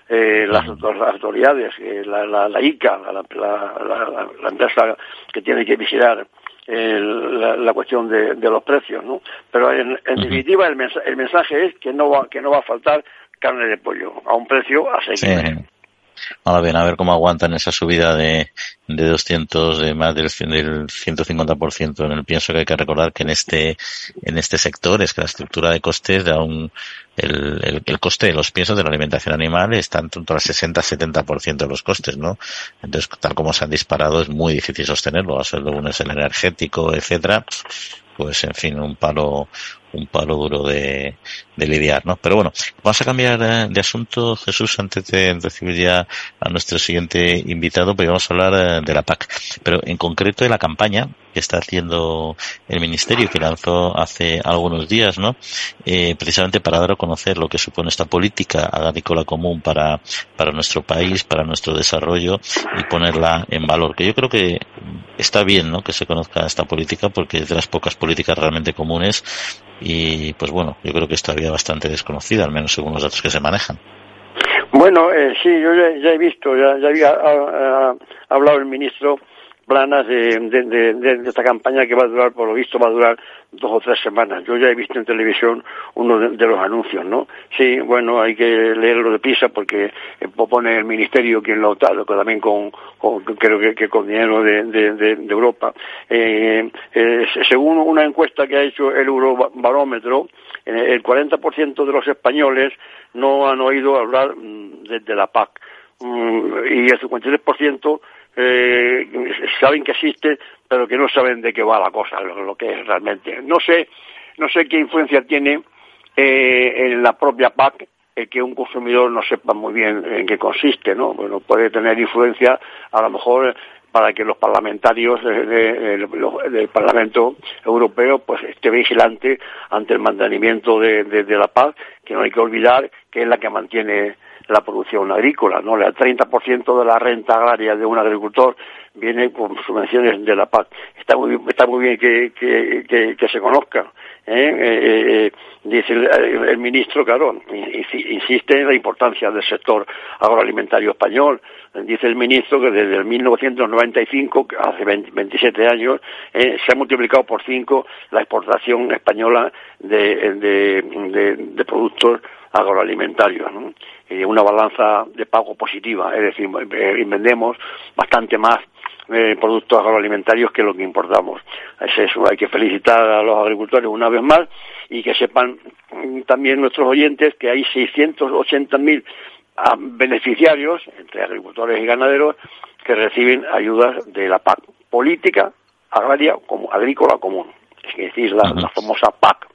eh, las, las, autoridades, la, la, la, ICA, la, la, empresa que tiene que vigilar la, cuestión de, de, los precios, ¿no? Pero en, definitiva el, el mensaje es que no va, que no va a faltar carne de pollo a un precio asequible. Ahora bien, a ver cómo aguantan esa subida de, de 200, de más del, del 150% en el pienso que hay que recordar que en este, en este sector es que la estructura de costes da un, el, el, coste de los piensos de la alimentación animal está en torno al 60-70% de los costes, ¿no? Entonces, tal como se han disparado, es muy difícil sostenerlo. A ser uno es el energético, etcétera pues en fin, un palo, un palo duro de, de lidiar, ¿no? Pero bueno, vamos a cambiar eh, de asunto, Jesús, antes de recibir ya a nuestro siguiente invitado, porque vamos a hablar eh, de la PAC, pero en concreto de la campaña que está haciendo el Ministerio, que lanzó hace algunos días, ¿no? Eh, precisamente para dar a conocer lo que supone esta política agrícola común para, para nuestro país, para nuestro desarrollo y ponerla en valor. Que yo creo que está bien, ¿no? Que se conozca esta política porque es de las pocas políticas realmente comunes y, pues bueno, yo creo que está todavía bastante desconocida, al menos según los datos que se manejan. Bueno, eh, sí, yo ya, he visto, ya, ya había hablado el ministro planas de, esta campaña que va a durar, por lo visto, va a durar dos o tres semanas. Yo ya he visto en televisión uno de, los anuncios, ¿no? Sí, bueno, hay que leerlo de prisa porque eh, pone el ministerio quien lo está, también con, creo que, con dinero de, Europa. Eh, eh, según una encuesta que ha hecho el Eurobarómetro, el 40% de los españoles no han oído hablar mm, de, la PAC mm, y el 53% eh, saben que existe, pero que no saben de qué va la cosa, lo, que es realmente. No sé, no sé qué influencia tiene eh, en la propia PAC el que un consumidor no sepa muy bien en qué consiste, ¿no? Bueno, puede tener influencia a lo mejor para que los parlamentarios del Parlamento Europeo pues esté vigilante ante el mantenimiento de, de, la paz, que no hay que olvidar que es la que mantiene la producción agrícola, ¿no? El 30% de la renta agraria de un agricultor viene con subvenciones de la PAC. Está muy, está muy bien que, que, que, se conozca. ¿eh? Eh, eh, dice el, ministro, claro, insiste en la importancia del sector agroalimentario español. Dice el ministro que desde el 1995, hace 27 años, se ha multiplicado por cinco la exportación española de, de, de productos agroalimentarios, ¿no? una balanza de pago positiva, es decir, eh, vendemos bastante más eh, productos agroalimentarios que lo que importamos. Es eso, hay que felicitar a los agricultores una vez más y que sepan mm, también nuestros oyentes que hay 680.000 ah, beneficiarios, entre agricultores y ganaderos, que reciben ayudas de la PAC, política agraria como agrícola común, es decir, la famosa PAC.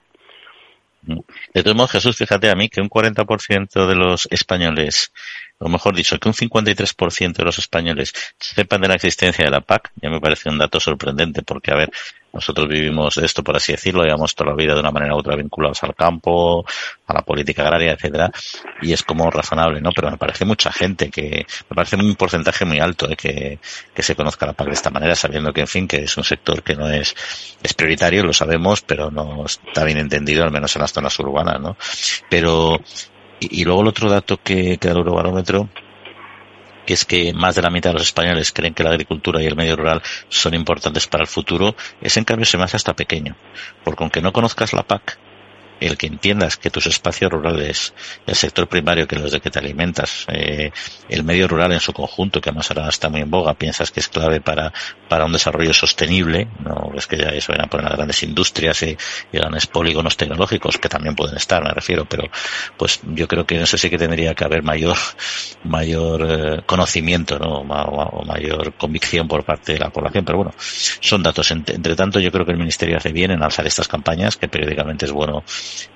De todos modos, Jesús, fíjate a mí que un 40% de los españoles o mejor dicho, que un 53% de los españoles sepan de la existencia de la PAC, ya me parece un dato sorprendente, porque, a ver, nosotros vivimos esto, por así decirlo, llevamos toda la vida de una manera u otra vinculados al campo, a la política agraria, etcétera, y es como razonable, ¿no? Pero me parece mucha gente que, me parece un porcentaje muy alto, ¿eh? que, que se conozca la PAC de esta manera, sabiendo que, en fin, que es un sector que no es, es prioritario, lo sabemos, pero no está bien entendido, al menos en las zonas urbanas, ¿no? Pero, y, luego el otro dato que, que da el Eurobarómetro que es que más de la mitad de los españoles creen que la agricultura y el medio rural son importantes para el futuro, ese en cambio se me hace hasta pequeño. Porque aunque no conozcas la PAC, el que entiendas que tus espacios rurales, el sector primario que los de que te alimentas, eh, el medio rural en su conjunto, que además ahora está muy en boga, piensas que es clave para, para un desarrollo sostenible, no es que ya eso van a poner grandes industrias y, grandes polígonos tecnológicos, que también pueden estar, me refiero, pero pues yo creo que en eso sí que tendría que haber mayor, mayor eh, conocimiento, ¿no? O, mayor convicción por parte de la población, pero bueno, son datos. Entre tanto, yo creo que el Ministerio hace bien en alzar estas campañas, que periódicamente es bueno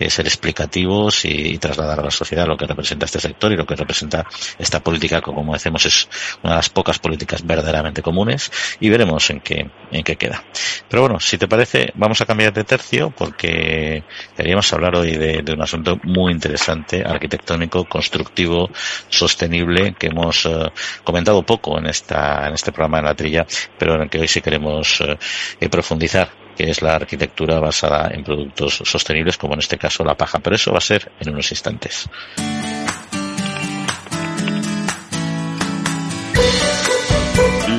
ser explicativos y, trasladar a la sociedad lo que representa este sector y lo que representa esta política, que como decimos es una de las pocas políticas verdaderamente comunes y veremos en qué, en qué queda. Pero bueno, si te parece, vamos a cambiar de tercio porque queríamos hablar hoy de, un asunto muy interesante, arquitectónico, constructivo, sostenible, que hemos eh, comentado poco en esta, en este programa de la trilla, pero en el que hoy sí queremos eh, profundizar que es la arquitectura basada en productos sostenibles, como en este caso la paja. Pero eso va a ser en unos instantes.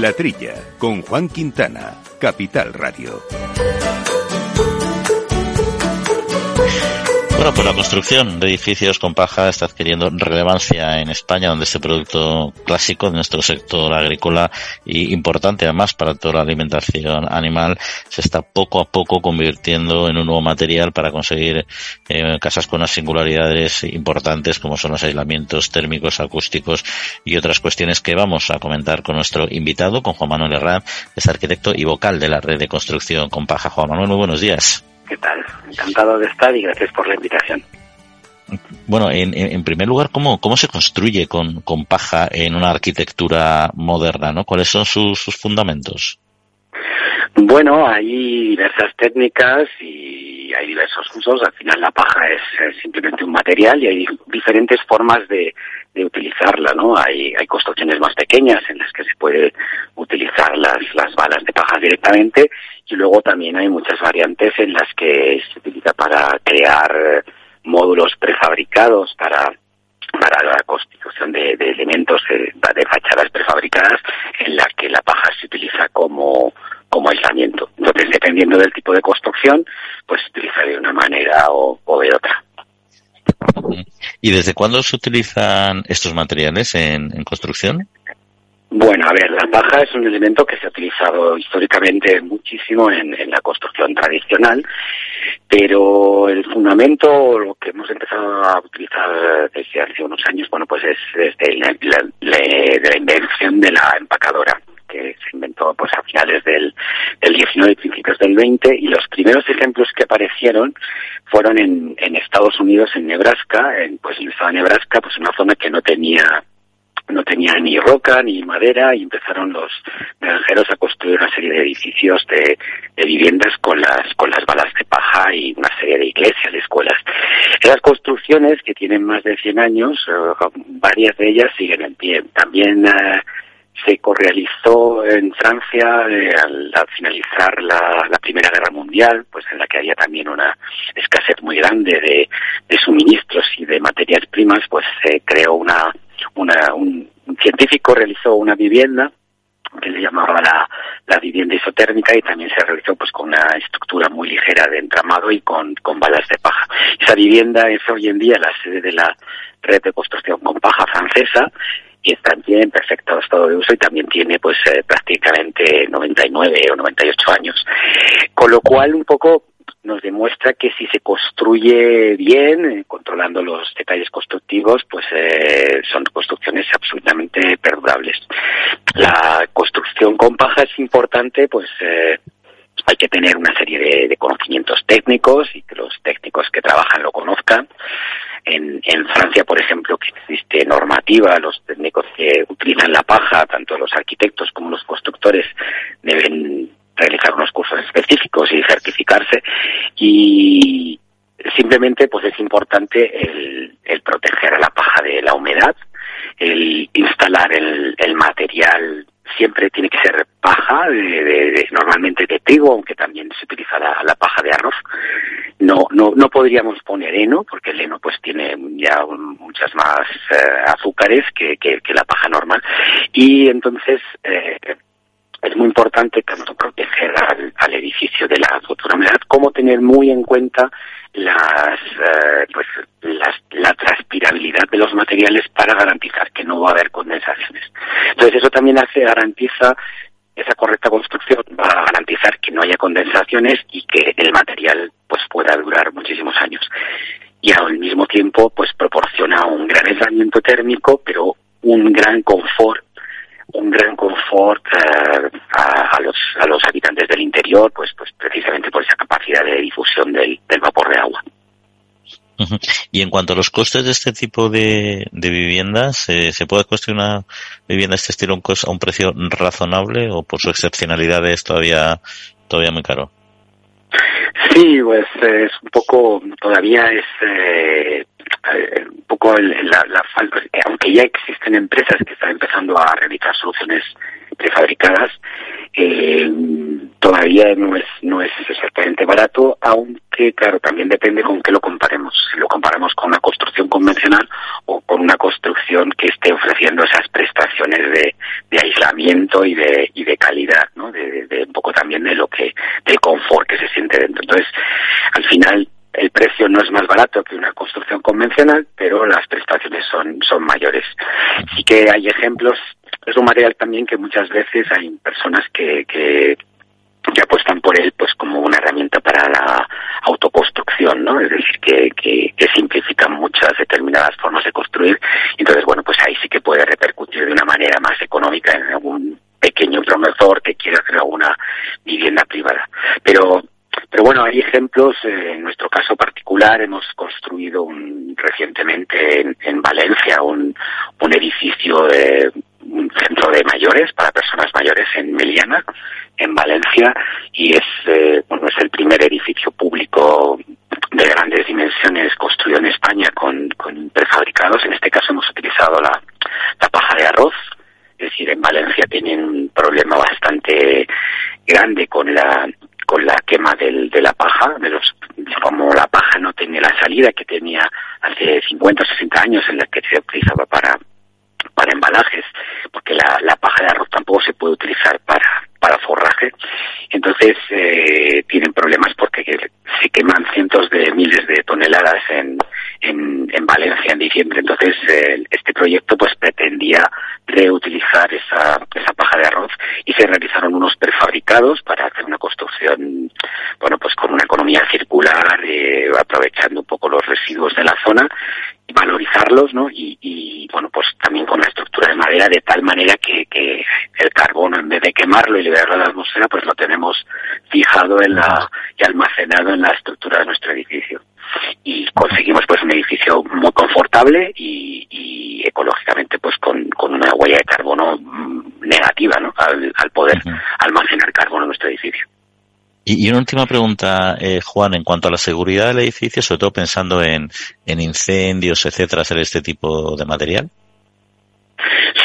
La Trilla, con Juan Quintana, Capital Radio. Bueno, pues la construcción de edificios con paja está adquiriendo relevancia en España, donde este producto clásico de nuestro sector agrícola y importante además para toda la alimentación animal se está poco a poco convirtiendo en un nuevo material para conseguir eh, casas con unas singularidades importantes como son los aislamientos térmicos, acústicos y otras cuestiones que vamos a comentar con nuestro invitado, con Juan Manuel Herrán, es arquitecto y vocal de la red de construcción con paja. Juan Manuel, muy buenos días. ¿Qué tal? Encantado de estar y gracias por la invitación. Bueno, en, primer lugar, ¿cómo, cómo se construye con, con, paja en una arquitectura moderna? ¿no? ¿Cuáles son sus, sus fundamentos? Bueno, hay diversas técnicas y hay diversos usos. Al final la paja es, simplemente un material y hay diferentes formas de, utilizarla, ¿no? Hay, hay construcciones más pequeñas en las que se puede utilizar las, las balas de paja directamente y luego también hay muchas variantes en las que se utiliza para crear módulos prefabricados para la constitución de, elementos de, de, fachadas prefabricadas en la que la paja se utiliza como, como aislamiento. Entonces, dependiendo del tipo de construcción, pues se utiliza de una manera o, o de otra. ¿Y desde cuándo se utilizan estos materiales en, en construcción? Bueno, a ver, la paja es un elemento que se ha utilizado históricamente muchísimo en, en, la construcción tradicional, pero el fundamento, lo que hemos empezado a utilizar desde hace unos años, bueno, pues es desde la, la, la, de la invención de la empacadora que se inventó pues a finales del, del 19 y principios del 20 y los primeros ejemplos que aparecieron fueron en, en Estados Unidos, en Nebraska, en, pues en el estado de Nebraska, pues una zona que no tenía no tenía ni roca ni madera y empezaron los granjeros a construir una serie de edificios de, de, viviendas con las con las balas de paja y una serie de iglesias, de escuelas. Esas construcciones que tienen más de 100 años, uh, varias de ellas siguen en pie. También uh, se correalizó en Francia eh, al, al, finalizar la, Primera Guerra Mundial, pues en la que había también una escasez muy grande de, suministros y de materias primas, pues se creó una una, un, científico realizó una vivienda que se llamaba la, la vivienda isotérmica y también se realizó pues con una estructura muy ligera de entramado y con, con balas de paja. Esa vivienda es hoy en día la sede de la red de construcción con paja francesa y está en perfecto estado de uso y también tiene pues eh, prácticamente 99 o 98 años. Con lo cual un poco nos demuestra que si se construye bien, eh, controlando los detalles constructivos, pues eh, son construcciones absolutamente perdurables. La construcción con paja es importante, pues eh, hay que tener una serie de, conocimientos técnicos y que los técnicos que trabajan lo conozcan. En, en Francia, por ejemplo, que existe normativa, los técnicos que utilizan la paja, tanto los arquitectos como los constructores, deben realizar unos cursos específicos y certificarse. Y simplemente pues es importante el, el proteger a la paja de la humedad, el instalar el, el material siempre tiene que ser paja, de, de, normalmente de trigo, aunque también se utiliza la, paja de arroz. No, no, no podríamos poner heno, porque el heno pues tiene ya muchas más eh, azúcares que, que, que, la paja normal. Y entonces eh, es muy importante tanto proteger al, edificio de la futura como tener muy en cuenta las, eh, pues, las, la transpirabilidad de los materiales para garantizar que no va a haber condensaciones. Entonces eso también hace, garantiza esa correcta construcción va a garantizar que no haya condensaciones y que el material pues pueda durar muchísimos años. Y al mismo tiempo pues proporciona un gran aislamiento térmico, pero un gran confort un gran confort uh, a, a, los, a los habitantes del interior, pues, pues precisamente por esa capacidad de difusión del, del vapor de agua. Y en cuanto a los costes de este tipo de, de viviendas, ¿se, ¿se puede construir una vivienda de este estilo a un precio razonable o por su excepcionalidad es todavía, todavía muy caro? Sí, pues es un poco, todavía es eh, eh, un poco el, la, la falta, eh, aunque ya existen empresas que están empezando a realizar soluciones prefabricadas, eh, todavía no es no es exactamente barato, aunque claro también depende con qué lo comparemos. Si lo comparamos con una construcción convencional o con una construcción que esté ofreciendo esas prestaciones de, aislamiento y de y de calidad, ¿no? De, de un poco también de lo que del confort que se siente dentro. Entonces, al final el precio no es más barato que una construcción convencional, pero las prestaciones son, son mayores. Sí que hay ejemplos, es un material también que muchas veces hay personas que, que, que apuestan por él pues como una herramienta para la autoconstrucción, ¿no? Es decir, que, que, que simplifican muchas determinadas formas de construir. Entonces, bueno, pues ahí sí que puede repercutir de una manera más económica en algún pequeño promotor que quiera hacer alguna vivienda privada. Pero pero bueno, hay ejemplos. Eh, en nuestro caso particular hemos construido un, recientemente en, Valencia un, un edificio de un centro de mayores para personas mayores en Meliana, en Valencia, y es eh, bueno es el primer edificio público de grandes dimensiones construido en España con, con prefabricados. En este caso hemos utilizado la, la paja de arroz, es decir, en Valencia tienen un problema bastante grande con la con la quema del, de la paja, de los, como la paja no tenía la salida que tenía hace 50 o 60 años en la que se utilizaba para, para embalajes, porque la, la paja de arroz tampoco se puede utilizar para, para forraje. Entonces eh, tienen problemas porque se queman cientos de miles de toneladas en, en, en Valencia en diciembre. Entonces eh, este proyecto pues pretendía reutilizar esa, esa paja de arroz y se realizaron unos prefabricados para hacer una construcción, bueno, pues con una economía circular, eh, aprovechando un poco los residuos de la zona y valorizarlos, ¿no? Y, y, bueno, pues también con la estructura de madera de tal manera que, que el carbono, en vez de quemarlo y liberarlo a la atmósfera, pues lo tenemos fijado en la, y almacenado en la estructura de nuestro edificio. Y conseguimos pues un edificio muy confortable y, y ecológicamente pues con, con una huella de carbono mm, negativa, ¿no? Al, al poder almacenar carbono en nuestro edificio. Y, una última pregunta, eh, Juan, en cuanto a la seguridad del edificio, sobre todo pensando en, en incendios, etcétera, hacer este tipo de material.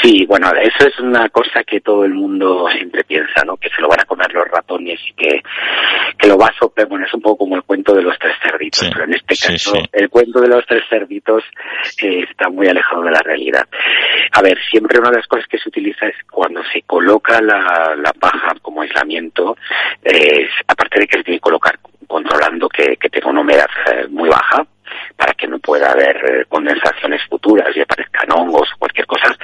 Sí, bueno, eso es una cosa que todo el mundo siempre piensa, ¿no? Que se lo van a comer los ratones y que, que lo va a soplar. Bueno, es un poco como el cuento de los tres cerditos, pero en este caso el cuento de los tres cerditos eh, está muy alejado de la realidad. A ver, siempre una de las cosas que se utiliza es cuando se coloca la, la paja como aislamiento, eh, aparte de que se tiene que colocar controlando que, que tenga una humedad eh, muy baja, para que no pueda haber eh, condensaciones futuras y aparezcan hongos o cualquier cosa.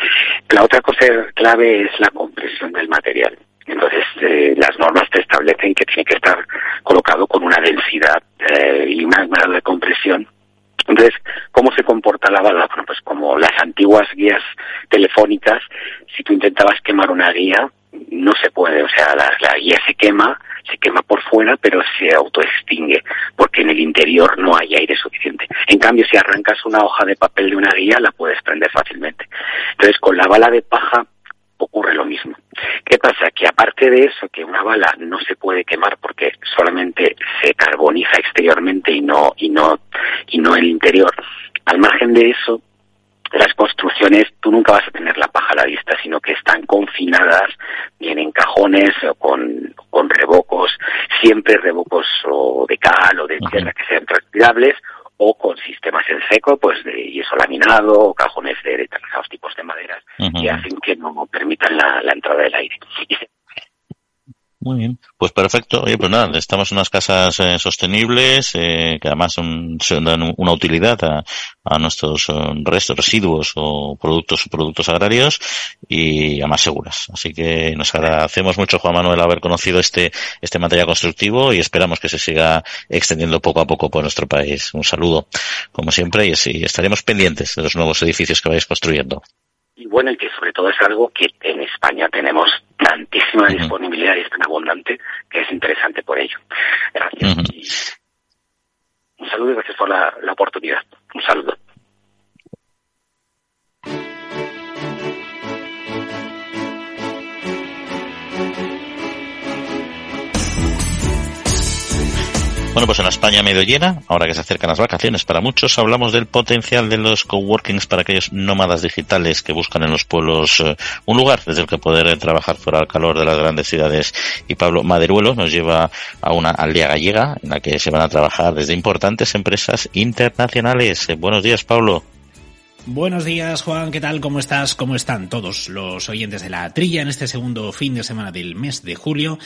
La otra cosa clave es la compresión del material. Entonces, eh, las normas te establecen que tiene que estar colocado con una densidad eh, y un grado de compresión entonces, ¿cómo se comporta la bala? Bueno, pues como las antiguas guías telefónicas, si tú intentabas quemar una guía, no se puede, o sea, la guía se quema, se quema por fuera, pero se autoextingue, porque en el interior no hay aire suficiente. En cambio, si arrancas una hoja de papel de una guía, la puedes prender fácilmente. Entonces, con la bala de paja ocurre lo mismo. ¿Qué pasa? Que aparte de eso, que una bala no se puede quemar porque solamente se carboniza exteriormente y no, y no, y no el interior. Al margen de eso, las construcciones tú nunca vas a tener la paja a la vista, sino que están confinadas bien en cajones o con, con revocos, siempre revocos o de cal o de tierra que sean transpirables o con sistemas en seco, pues de yeso laminado o cajones de determinados tipos de maderas que hacen que no permitan la, la entrada del aire. Y muy bien, pues perfecto. Oye, pues nada, estamos en unas casas eh, sostenibles eh, que además son, dan una utilidad a, a nuestros eh, restos, residuos o productos productos agrarios y además seguras. Así que nos agradecemos mucho, Juan Manuel, haber conocido este este material constructivo y esperamos que se siga extendiendo poco a poco por nuestro país. Un saludo, como siempre, y así estaremos pendientes de los nuevos edificios que vais construyendo y bueno, y que sobre todo es algo que en España tenemos tantísima disponibilidad y es tan abundante que es interesante por ello. Gracias. un saludo y gracias por la, la oportunidad. Un saludo. Bueno, pues en España medio llena, ahora que se acercan las vacaciones para muchos, hablamos del potencial de los coworkings para aquellos nómadas digitales que buscan en los pueblos eh, un lugar desde el que poder eh, trabajar fuera del calor de las grandes ciudades. Y Pablo Maderuelo nos lleva a una aldea gallega en la que se van a trabajar desde importantes empresas internacionales. Eh, buenos días, Pablo. Buenos días, Juan. ¿Qué tal? ¿Cómo estás? ¿Cómo están todos los oyentes de la trilla en este segundo fin de semana del mes de julio,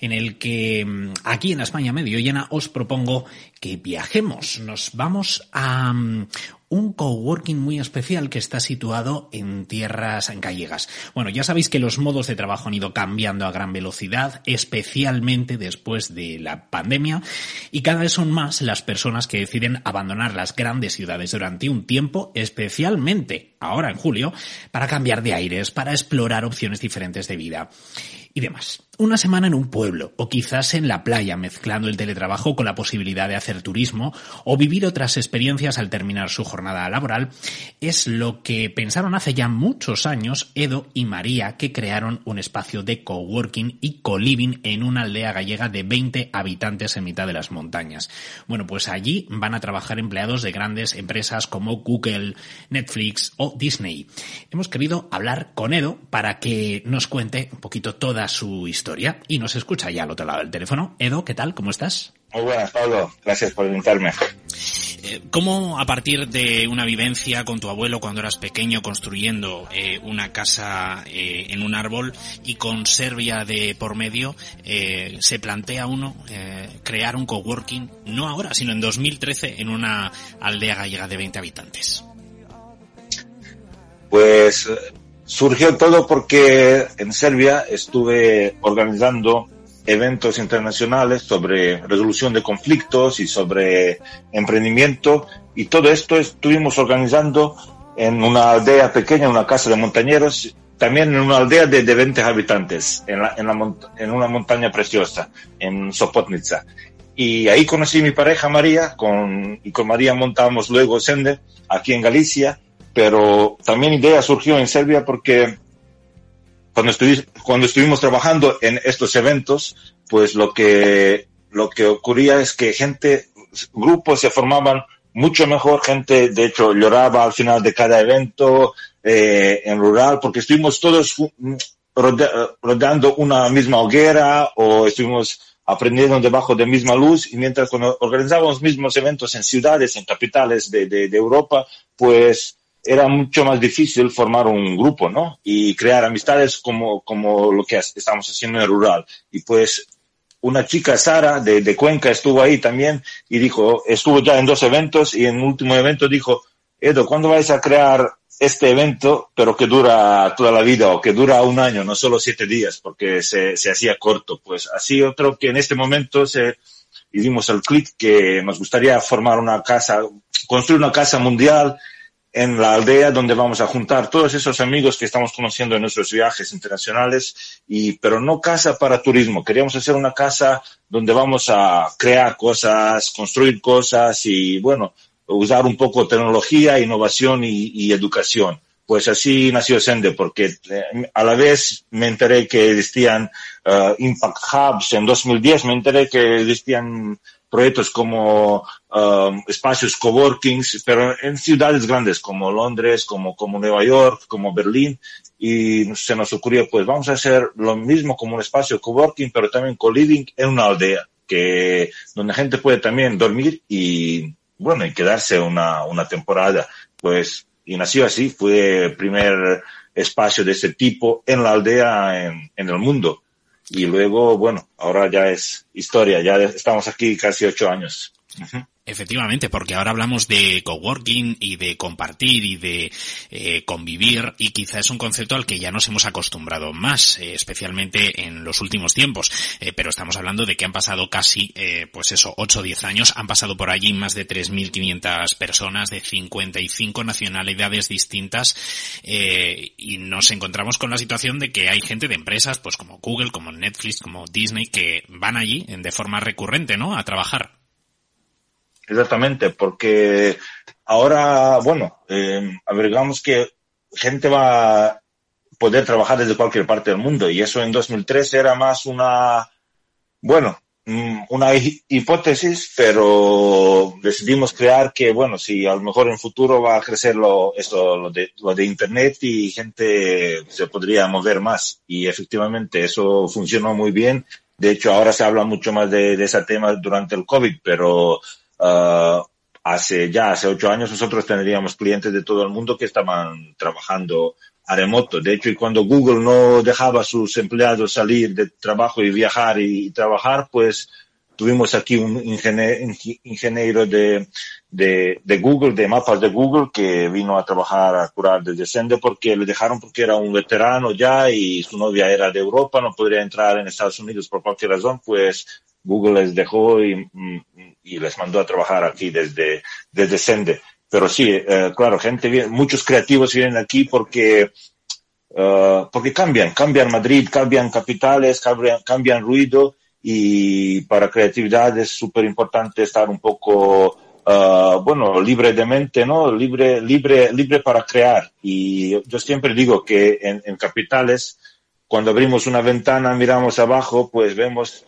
en el que mm, aquí en España medio llena os propongo que viajemos. Nos vamos a mm, un coworking muy especial que está situado en tierras gallegas. Bueno, ya sabéis que los modos de trabajo han ido cambiando a gran velocidad, especialmente después de la pandemia, y cada vez son más las personas que deciden abandonar las grandes ciudades durante un tiempo, especialmente ahora en julio, para cambiar de aires, para explorar opciones diferentes de vida y demás. Una semana en un pueblo o quizás en la playa mezclando el teletrabajo con la posibilidad de hacer turismo o vivir otras experiencias al terminar su jornada laboral es lo que pensaron hace ya muchos años Edo y María que crearon un espacio de coworking y co-living en una aldea gallega de 20 habitantes en mitad de las montañas. Bueno, pues allí van a trabajar empleados de grandes empresas como Google, Netflix o Disney. Hemos querido hablar con Edo para que nos cuente un poquito toda su historia y nos escucha ya al otro lado del teléfono. Edo, ¿qué tal? ¿Cómo estás? Muy buenas, Pablo. Gracias por invitarme. Eh, ¿Cómo a partir de una vivencia con tu abuelo cuando eras pequeño construyendo eh, una casa eh, en un árbol y con Serbia de por medio se plantea uno crear un coworking, no ahora, sino en 2013 en una aldea gallega de 20 habitantes? Pues surgió todo porque en Serbia estuve organizando eventos internacionales sobre resolución de conflictos y sobre emprendimiento y todo esto estuvimos organizando en una aldea pequeña, una casa de montañeros, también en una aldea de, de 20 habitantes, en, la, en, una montaña preciosa, en Sopotnica. Y ahí conocí a mi pareja María, y con María montamos luego Sende, aquí en Galicia, pero también idea surgió en Serbia porque cuando, cuando estuvimos trabajando en estos eventos, pues lo que, lo que ocurría es que gente, grupos se formaban mucho mejor, gente de hecho lloraba al final de cada evento eh, en rural, porque estuvimos todos rodeando una misma hoguera o estuvimos aprendiendo debajo de misma luz y mientras cuando organizábamos mismos eventos en ciudades, en capitales de Europa, pues era mucho más difícil formar un grupo, ¿no? Y crear amistades como, como lo que estamos haciendo en el rural. Y pues una chica, Sara, de, de, Cuenca, estuvo ahí también y dijo, estuvo ya en dos eventos y en el último evento dijo, Edo, ¿cuándo vais a crear este evento, pero que dura toda la vida o que dura un año, no solo siete días, porque se, se hacía corto? Pues así otro que en este momento se, y dimos el clic que nos gustaría formar una casa, construir una casa mundial en la aldea donde vamos a juntar todos esos amigos que estamos conociendo en nuestros viajes internacionales y pero no casa para turismo. Queríamos hacer una casa donde vamos a crear cosas construir cosas y bueno usar un poco tecnología innovación y, educación. Pues así nació Sende porque eh, a la vez me enteré que existían uh, impact hubs en 2010 me enteré que existían proyectos como um, espacios coworkings, pero en ciudades grandes como Londres, como, como Nueva York, como Berlín, y se nos ocurrió, pues vamos a hacer lo mismo como un espacio coworking, pero también co-living en una aldea, que, donde la gente puede también dormir y, bueno, y quedarse una, una temporada. Pues, y nació así, fue el primer espacio de este tipo en la aldea en, en el mundo y luego, bueno, ahora ya es historia, ya estamos aquí casi ocho años. Efectivamente, porque ahora hablamos de coworking y de compartir y de eh, convivir y quizá es un concepto al que ya nos hemos acostumbrado más, eh, especialmente en los últimos tiempos. Eh, pero estamos hablando de que han pasado casi, pues eso, 8 o 10 años, han pasado por allí más de 3.500 personas de 55 nacionalidades distintas y nos encontramos con la situación de que hay gente de empresas, pues como Google, como Netflix, como Disney, que van allí de forma recurrente, ¿no? A trabajar. Exactamente, porque ahora, bueno, eh, averiguamos que gente va a poder trabajar desde cualquier parte del mundo y eso en 2003 era más una, bueno, mm, una hipótesis, pero decidimos crear que, bueno, si a lo mejor en futuro va a crecer lo, esto, lo de, lo de Internet y gente se podría mover más. Y efectivamente eso funcionó muy bien. De hecho, ahora se habla mucho más de ese tema durante el COVID, pero Uh, hace ya, hace ocho años, nosotros tendríamos clientes de todo el mundo que estaban trabajando a remoto. De hecho, y cuando Google no dejaba a sus empleados salir de trabajo y viajar y, trabajar, pues tuvimos aquí un ingeniero de, de, de, Google, de mapas de Google, que vino a trabajar a curar desde Sende porque le dejaron porque era un veterano ya y su novia era de Europa, no podría entrar en Estados Unidos por cualquier razón, pues Google les dejó y, y les mandó a trabajar aquí desde, desde Sende. pero sí, eh, claro, gente muchos creativos vienen aquí porque, uh, porque cambian, cambian Madrid, cambian capitales, cambian, cambian ruido y para creatividad es súper importante estar un poco, uh, bueno, libre de mente, ¿no? Libre, libre, libre para crear. Y yo siempre digo que en, en capitales, cuando abrimos una ventana, miramos abajo, pues vemos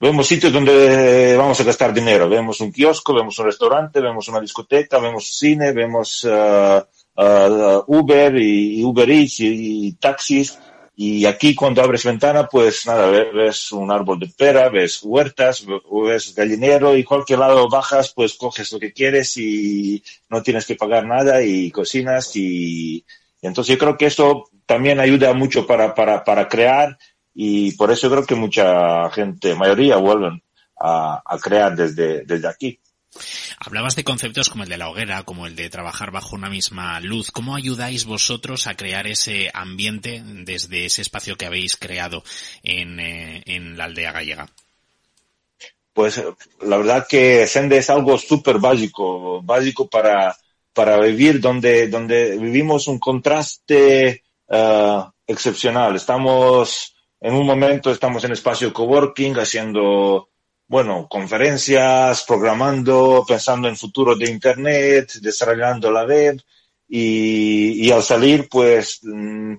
vemos sitios donde vamos a gastar dinero. Vemos un kiosco, vemos un restaurante, vemos una discoteca, vemos cine, vemos uh, uh, Uber y, Uber Eats y, y, taxis. Y aquí cuando abres ventana, pues nada, ves un árbol de pera, ves huertas, ves gallinero y cualquier lado bajas, pues coges lo que quieres y no tienes que pagar nada y cocinas y, y entonces yo creo que esto también ayuda mucho para, para, para crear y por eso creo que mucha gente, mayoría, vuelven a, a crear desde, desde aquí. Hablabas de conceptos como el de la hoguera, como el de trabajar bajo una misma luz. ¿Cómo ayudáis vosotros a crear ese ambiente desde ese espacio que habéis creado en, eh, en la aldea gallega? Pues la verdad que Sende es algo súper básico, básico para, para vivir donde, donde vivimos un contraste uh, excepcional. Estamos en un momento estamos en espacio coworking haciendo, bueno, conferencias, programando, pensando en futuro de Internet, desarrollando la web y, y al salir, pues, mm,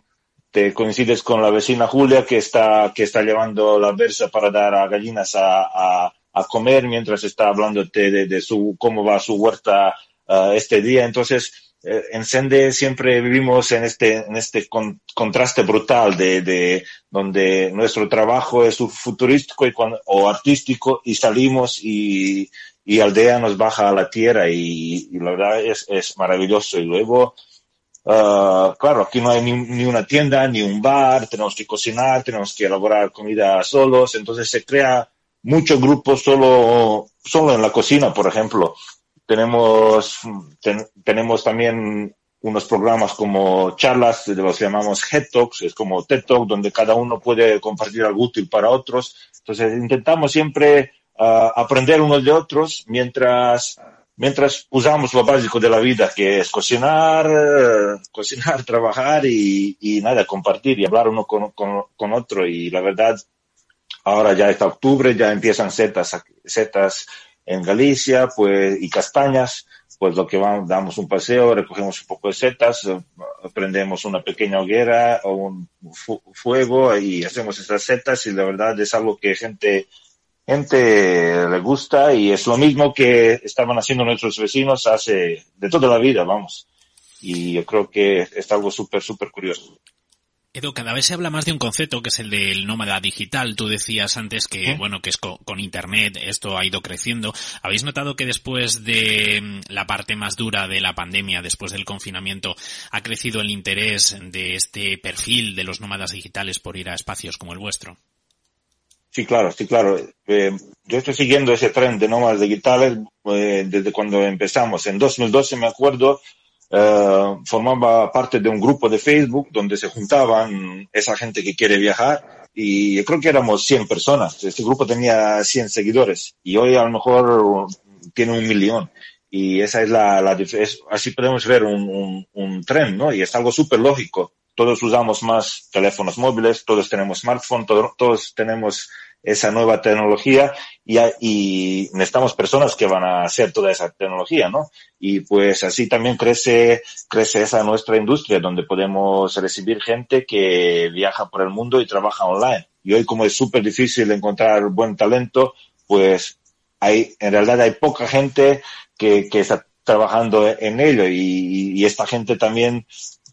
te coincides con la vecina Julia que está, que está llevando la versa para dar a gallinas a, a, a comer mientras está hablándote de, de su, cómo va su huerta uh, este día. Entonces, eh, en Sende siempre vivimos en este, en este con, contraste brutal de, de, donde nuestro trabajo es futurístico y o artístico y salimos y, y aldea nos baja a la tierra y, la verdad es, maravilloso. Y luego, uh, claro, aquí no hay ni, ni, una tienda, ni un bar, tenemos que cocinar, tenemos que elaborar comida solos, entonces se crea muchos grupos solo, solo en la cocina, por ejemplo tenemos, ten, tenemos también unos programas como charlas, los llamamos Head Talks, es como TED Talk, donde cada uno puede compartir algo útil para otros. Entonces intentamos siempre uh, aprender unos de otros mientras, mientras usamos lo básico de la vida, que es cocinar, uh, cocinar, trabajar y, y, nada, compartir y hablar uno con, con, con, otro. Y la verdad, ahora ya está octubre, ya empiezan setas, setas en Galicia, pues, y castañas, pues lo que vamos, damos un paseo, recogemos un poco de setas, eh, prendemos una pequeña hoguera o un fu fuego y hacemos esas setas y la verdad es algo que gente, gente le gusta y es lo mismo que estaban haciendo nuestros vecinos hace, de toda la vida, vamos. Y yo creo que es algo súper, súper curioso. Edo, cada vez se habla más de un concepto que es el del nómada digital. Tú decías antes que, ¿Eh? bueno, que es con, con, Internet, esto ha ido creciendo. ¿Habéis notado que después de mm, la parte más dura de la pandemia, después del confinamiento, ha crecido el interés de este perfil de los nómadas digitales por ir a espacios como el vuestro? Sí, claro, sí, claro. Eh, yo estoy siguiendo ese tren de nómadas digitales eh, desde cuando empezamos. En 2012, me acuerdo, Uh, formaba parte de un grupo de Facebook donde se juntaban esa gente que quiere viajar y yo creo que éramos 100 personas. Este grupo tenía 100 seguidores y hoy a lo mejor tiene un millón. Y esa es la, la así podemos ver un, un, un tren, ¿no? Y es algo súper lógico. Todos usamos más teléfonos móviles, todos tenemos smartphone, todo, todos tenemos esa nueva tecnología y, y, necesitamos personas que van a hacer toda esa tecnología, ¿no? Y pues así también crece, crece esa nuestra industria donde podemos recibir gente que viaja por el mundo y trabaja online. Y hoy como es súper difícil encontrar buen talento, pues hay, en realidad hay poca gente que, que está trabajando en ello y, y esta gente también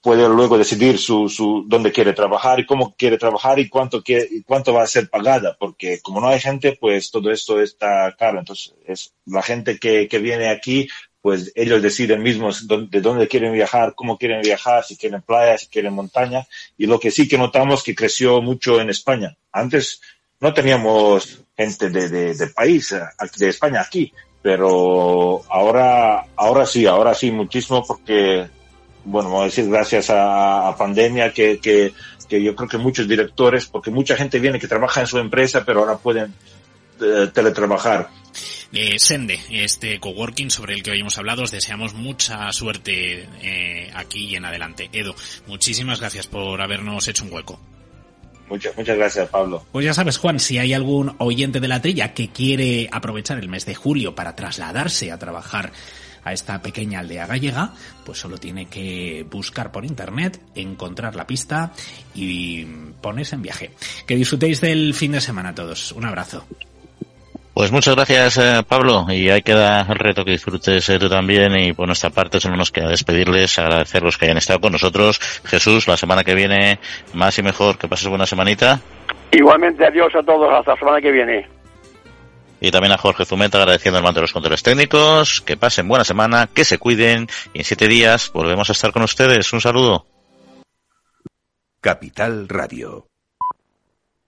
puede luego decidir su, su, dónde quiere trabajar y cómo quiere trabajar y cuánto, quiere, y cuánto va a ser pagada, porque como no hay gente, pues todo esto está caro. Entonces, es la gente que, que viene aquí, pues ellos deciden mismos de dónde quieren viajar, cómo quieren viajar, si quieren playa, si quieren montaña. Y lo que sí que notamos que creció mucho en España. Antes no teníamos gente de, de, de país, de España aquí, pero ahora, ahora sí, ahora sí muchísimo porque bueno, vamos a decir, gracias a, a pandemia, que, que, que, yo creo que muchos directores, porque mucha gente viene que trabaja en su empresa, pero ahora pueden eh, teletrabajar. Eh, Sende, este coworking sobre el que hoy hemos hablado, os deseamos mucha suerte eh, aquí y en adelante. Edo, muchísimas gracias por habernos hecho un hueco. Muchas, muchas gracias, Pablo. Pues ya sabes, Juan, si hay algún oyente de la trilla que quiere aprovechar el mes de julio para trasladarse a trabajar a esta pequeña aldea gallega, pues solo tiene que buscar por internet, encontrar la pista y ponerse en viaje. Que disfrutéis del fin de semana todos. Un abrazo. Pues muchas gracias, eh, Pablo. Y ahí queda el reto que disfrutes eh, tú también. Y por nuestra parte, solo nos queda despedirles, agradecerlos que hayan estado con nosotros. Jesús, la semana que viene, más y mejor. Que pases buena semanita. Igualmente, adiós a todos. Hasta la semana que viene. Y también a Jorge Zumeta agradeciendo el mando de los controles técnicos. Que pasen buena semana, que se cuiden. Y en siete días volvemos a estar con ustedes. Un saludo. Capital Radio.